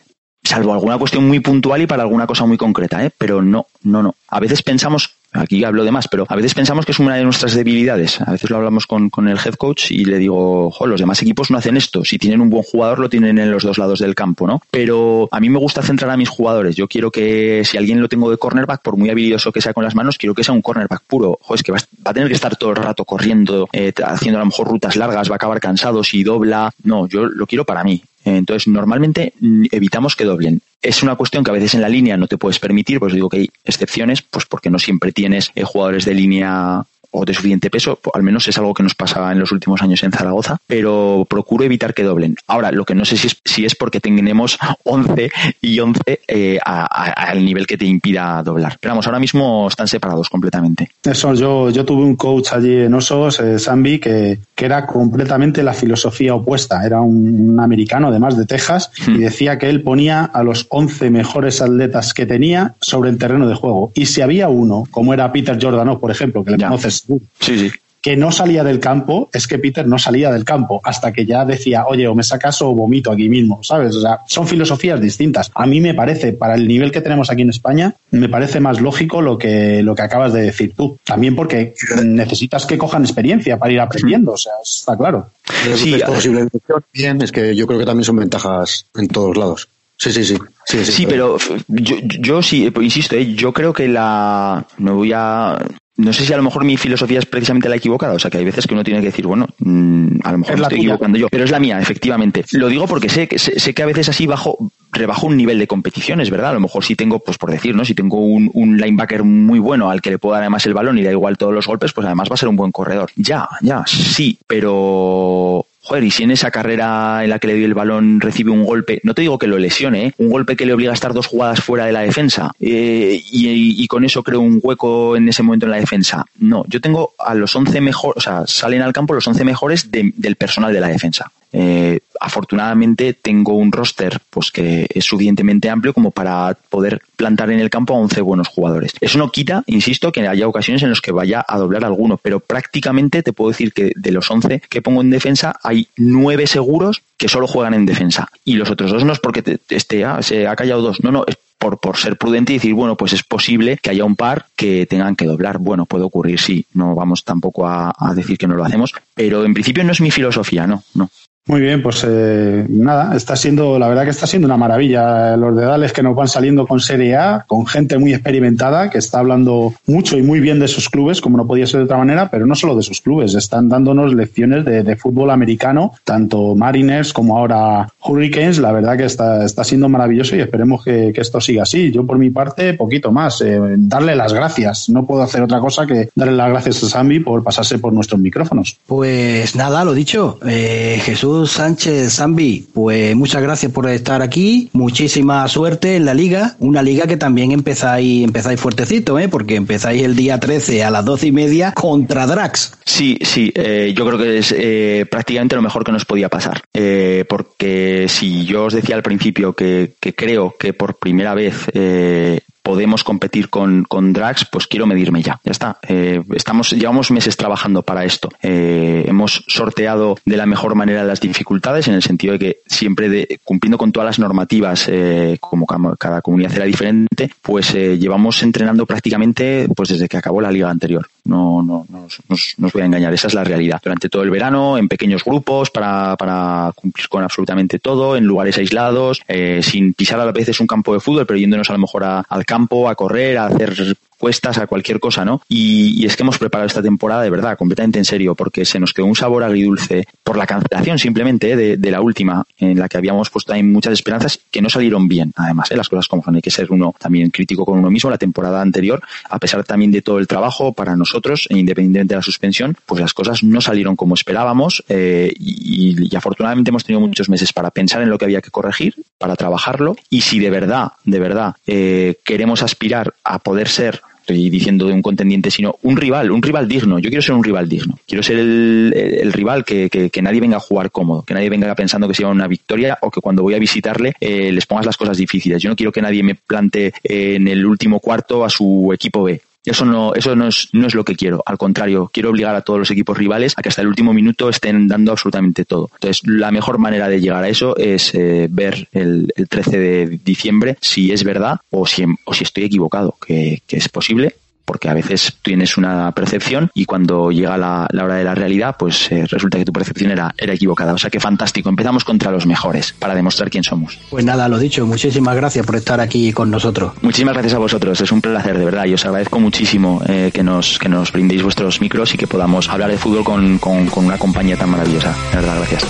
salvo alguna cuestión muy puntual y para alguna cosa muy concreta, ¿eh? pero no, no, no. A veces pensamos, aquí hablo de más, pero a veces pensamos que es una de nuestras debilidades. A veces lo hablamos con, con el head coach y le digo, jo, los demás equipos no hacen esto. Si tienen un buen jugador, lo tienen en los dos lados del campo, ¿no? Pero a mí me gusta centrar a mis jugadores. Yo quiero que si alguien lo tengo de cornerback, por muy habilidoso que sea con las manos, quiero que sea un cornerback puro. Jo, es que va, a tener que estar todo el rato corriendo, eh, haciendo a lo mejor rutas largas, va a acabar cansado si dobla. No, yo lo quiero para mí. Entonces, normalmente mm, evitamos que doblen. Es una cuestión que a veces en la línea no te puedes permitir, pues digo que hay excepciones, pues porque no siempre tienes eh, jugadores de línea o de suficiente peso, pues, al menos es algo que nos pasaba en los últimos años en Zaragoza, pero procuro evitar que doblen. Ahora, lo que no sé si es, si es porque tenemos 11 y 11 eh, a- a- al nivel que te impida doblar. Pero vamos, ahora mismo están separados completamente. Eso, yo, yo tuve un coach allí en Osos, eh, que, que era completamente la filosofía opuesta. Era un, un americano, además de Texas, y decía que él ponía a los 11 mejores atletas que tenía sobre el terreno de juego. Y si había uno, como era Peter Jordanov, por ejemplo, que le Ya. conoces Sí, sí. que no salía del campo, es que Peter no salía del campo hasta que ya decía, oye, o me sacas o vomito aquí mismo, ¿sabes? O sea, son filosofías distintas. A mí me parece, para el nivel que tenemos aquí en España, me parece más lógico lo que, lo que acabas de decir tú. También porque necesitas que cojan experiencia para ir aprendiendo, o sea, está claro. Sí, es posible. Bien, es que yo creo que también son ventajas en todos lados. Sí, sí, sí. Sí, sí, Sí, pero f- yo, yo sí, eh, insisto, eh, yo creo que la. No voy a. No sé si a lo mejor mi filosofía es precisamente la equivocada. O sea, que hay veces que uno tiene que decir, bueno, mm, a lo mejor Es me estoy tuya. equivocando yo. Pero es la mía, efectivamente. Lo digo porque sé, que- sé, sé que a veces así bajo, rebajo un nivel de competiciones, ¿verdad? A lo mejor si tengo, pues por decir, ¿no? Si tengo un, un linebacker muy bueno al que le puedo dar además el balón y da igual todos los golpes, pues además va a ser un buen corredor. Ya, ya, sí, pero Joder, y si en esa carrera en la que le doy el balón recibe un golpe, no te digo que lo lesione, ¿eh? un golpe que le obliga a estar dos jugadas fuera de la defensa eh, y, con eso creo un hueco en ese momento en la defensa. No, yo tengo a los 11 mejores, o sea, salen al campo los 11 mejores de- del personal de la defensa. Eh, afortunadamente tengo un roster pues que es suficientemente amplio como para poder plantar en el campo a 11 buenos jugadores. Eso no quita, insisto, que haya ocasiones en las que vaya a doblar alguno, pero prácticamente te puedo decir que de los 11 que pongo en defensa hay 9 seguros que solo juegan en defensa y los otros dos no es porque te- este se ha callado dos, no, no, es por, por ser prudente y decir, bueno, pues es posible que haya un par que tengan que doblar. Bueno, puede ocurrir, sí, no vamos tampoco a decir que no lo hacemos, pero en principio no es mi filosofía, no, no. Muy bien, pues eh, nada, está siendo, la verdad que está siendo una maravilla los dedales que nos van saliendo con Serie A, con gente muy experimentada que está hablando mucho y muy bien de sus clubes, como no podía ser de otra manera, pero no solo de sus clubes, están dándonos lecciones de, fútbol americano, tanto Mariners como ahora Hurricanes, la verdad que está, está siendo maravilloso y esperemos que, que esto siga así. Yo por mi parte, poquito más, eh, darle las gracias, no puedo hacer otra cosa que darle las gracias a Sambi por pasarse por nuestros micrófonos. Pues nada, lo dicho. Eh, Jesús Sánchez Zambi, pues muchas gracias por estar aquí. Muchísima suerte en la liga. Una liga que también empezáis, empezáis fuertecito, ¿eh? porque empezáis el día 13 a las 12 y media contra Drax. Sí, sí, eh, yo creo que es eh, prácticamente lo mejor que nos podía pasar. Eh, porque si yo os decía al principio que, creo que por primera vez eh, podemos competir con, con Drax, pues quiero medirme ya. Ya está. Eh, estamos, llevamos meses trabajando para esto. Eh, hemos sorteado de la mejor manera las dificultades, en el sentido de que siempre de, cumpliendo con todas las normativas, eh, como cada, comunidad era diferente, pues eh, llevamos entrenando prácticamente pues desde que acabó la liga anterior. No, no, no, no no os voy a engañar, esa es la realidad. Durante todo el verano, en pequeños grupos, para, para cumplir con absolutamente todo, en lugares aislados, eh, sin pisar a veces un campo de fútbol, pero yéndonos a lo mejor a- al campo, a correr, a hacer cuestas, a cualquier cosa, ¿no? Y, es que hemos preparado esta temporada de verdad, completamente en serio, porque se nos quedó un sabor agridulce por la cancelación simplemente de, de la última, en la que habíamos puesto ahí muchas esperanzas que no salieron bien, además, ¿eh? las cosas como son, hay que ser uno también crítico con uno mismo. La temporada anterior, a pesar también de todo el trabajo para nosotros, e independientemente de la suspensión, pues las cosas no salieron como esperábamos eh, y, y afortunadamente hemos tenido muchos meses para pensar en lo que había que corregir, para trabajarlo y si de verdad, de verdad, eh, queremos aspirar a poder ser estoy diciendo de un contendiente, sino un rival, un rival digno. Yo quiero ser un rival digno. Quiero ser el, rival que, que, nadie venga a jugar cómodo, que nadie venga pensando que sea una victoria o que cuando voy a visitarle eh, les pongas las cosas difíciles. Yo no quiero que nadie me plante en el último cuarto a su equipo B. Eso no, eso no es, no es lo que quiero. Al contrario, quiero obligar a todos los equipos rivales a que hasta el último minuto estén dando absolutamente todo. Entonces, la mejor manera de llegar a eso es eh, ver el, el, 13 de diciembre si es verdad o si, o si estoy equivocado, que, que es posible porque a veces tienes una percepción y cuando llega la, hora de la realidad, pues eh, resulta que tu percepción era, era equivocada. O sea que fantástico, empezamos contra los mejores para demostrar quién somos. Pues nada, lo dicho, muchísimas gracias por estar aquí con nosotros. Muchísimas gracias a vosotros, es un placer, de verdad, y os agradezco muchísimo eh, que, nos, que nos brindéis vuestros micros y que podamos hablar de fútbol con, con, con una compañía tan maravillosa. De verdad, gracias.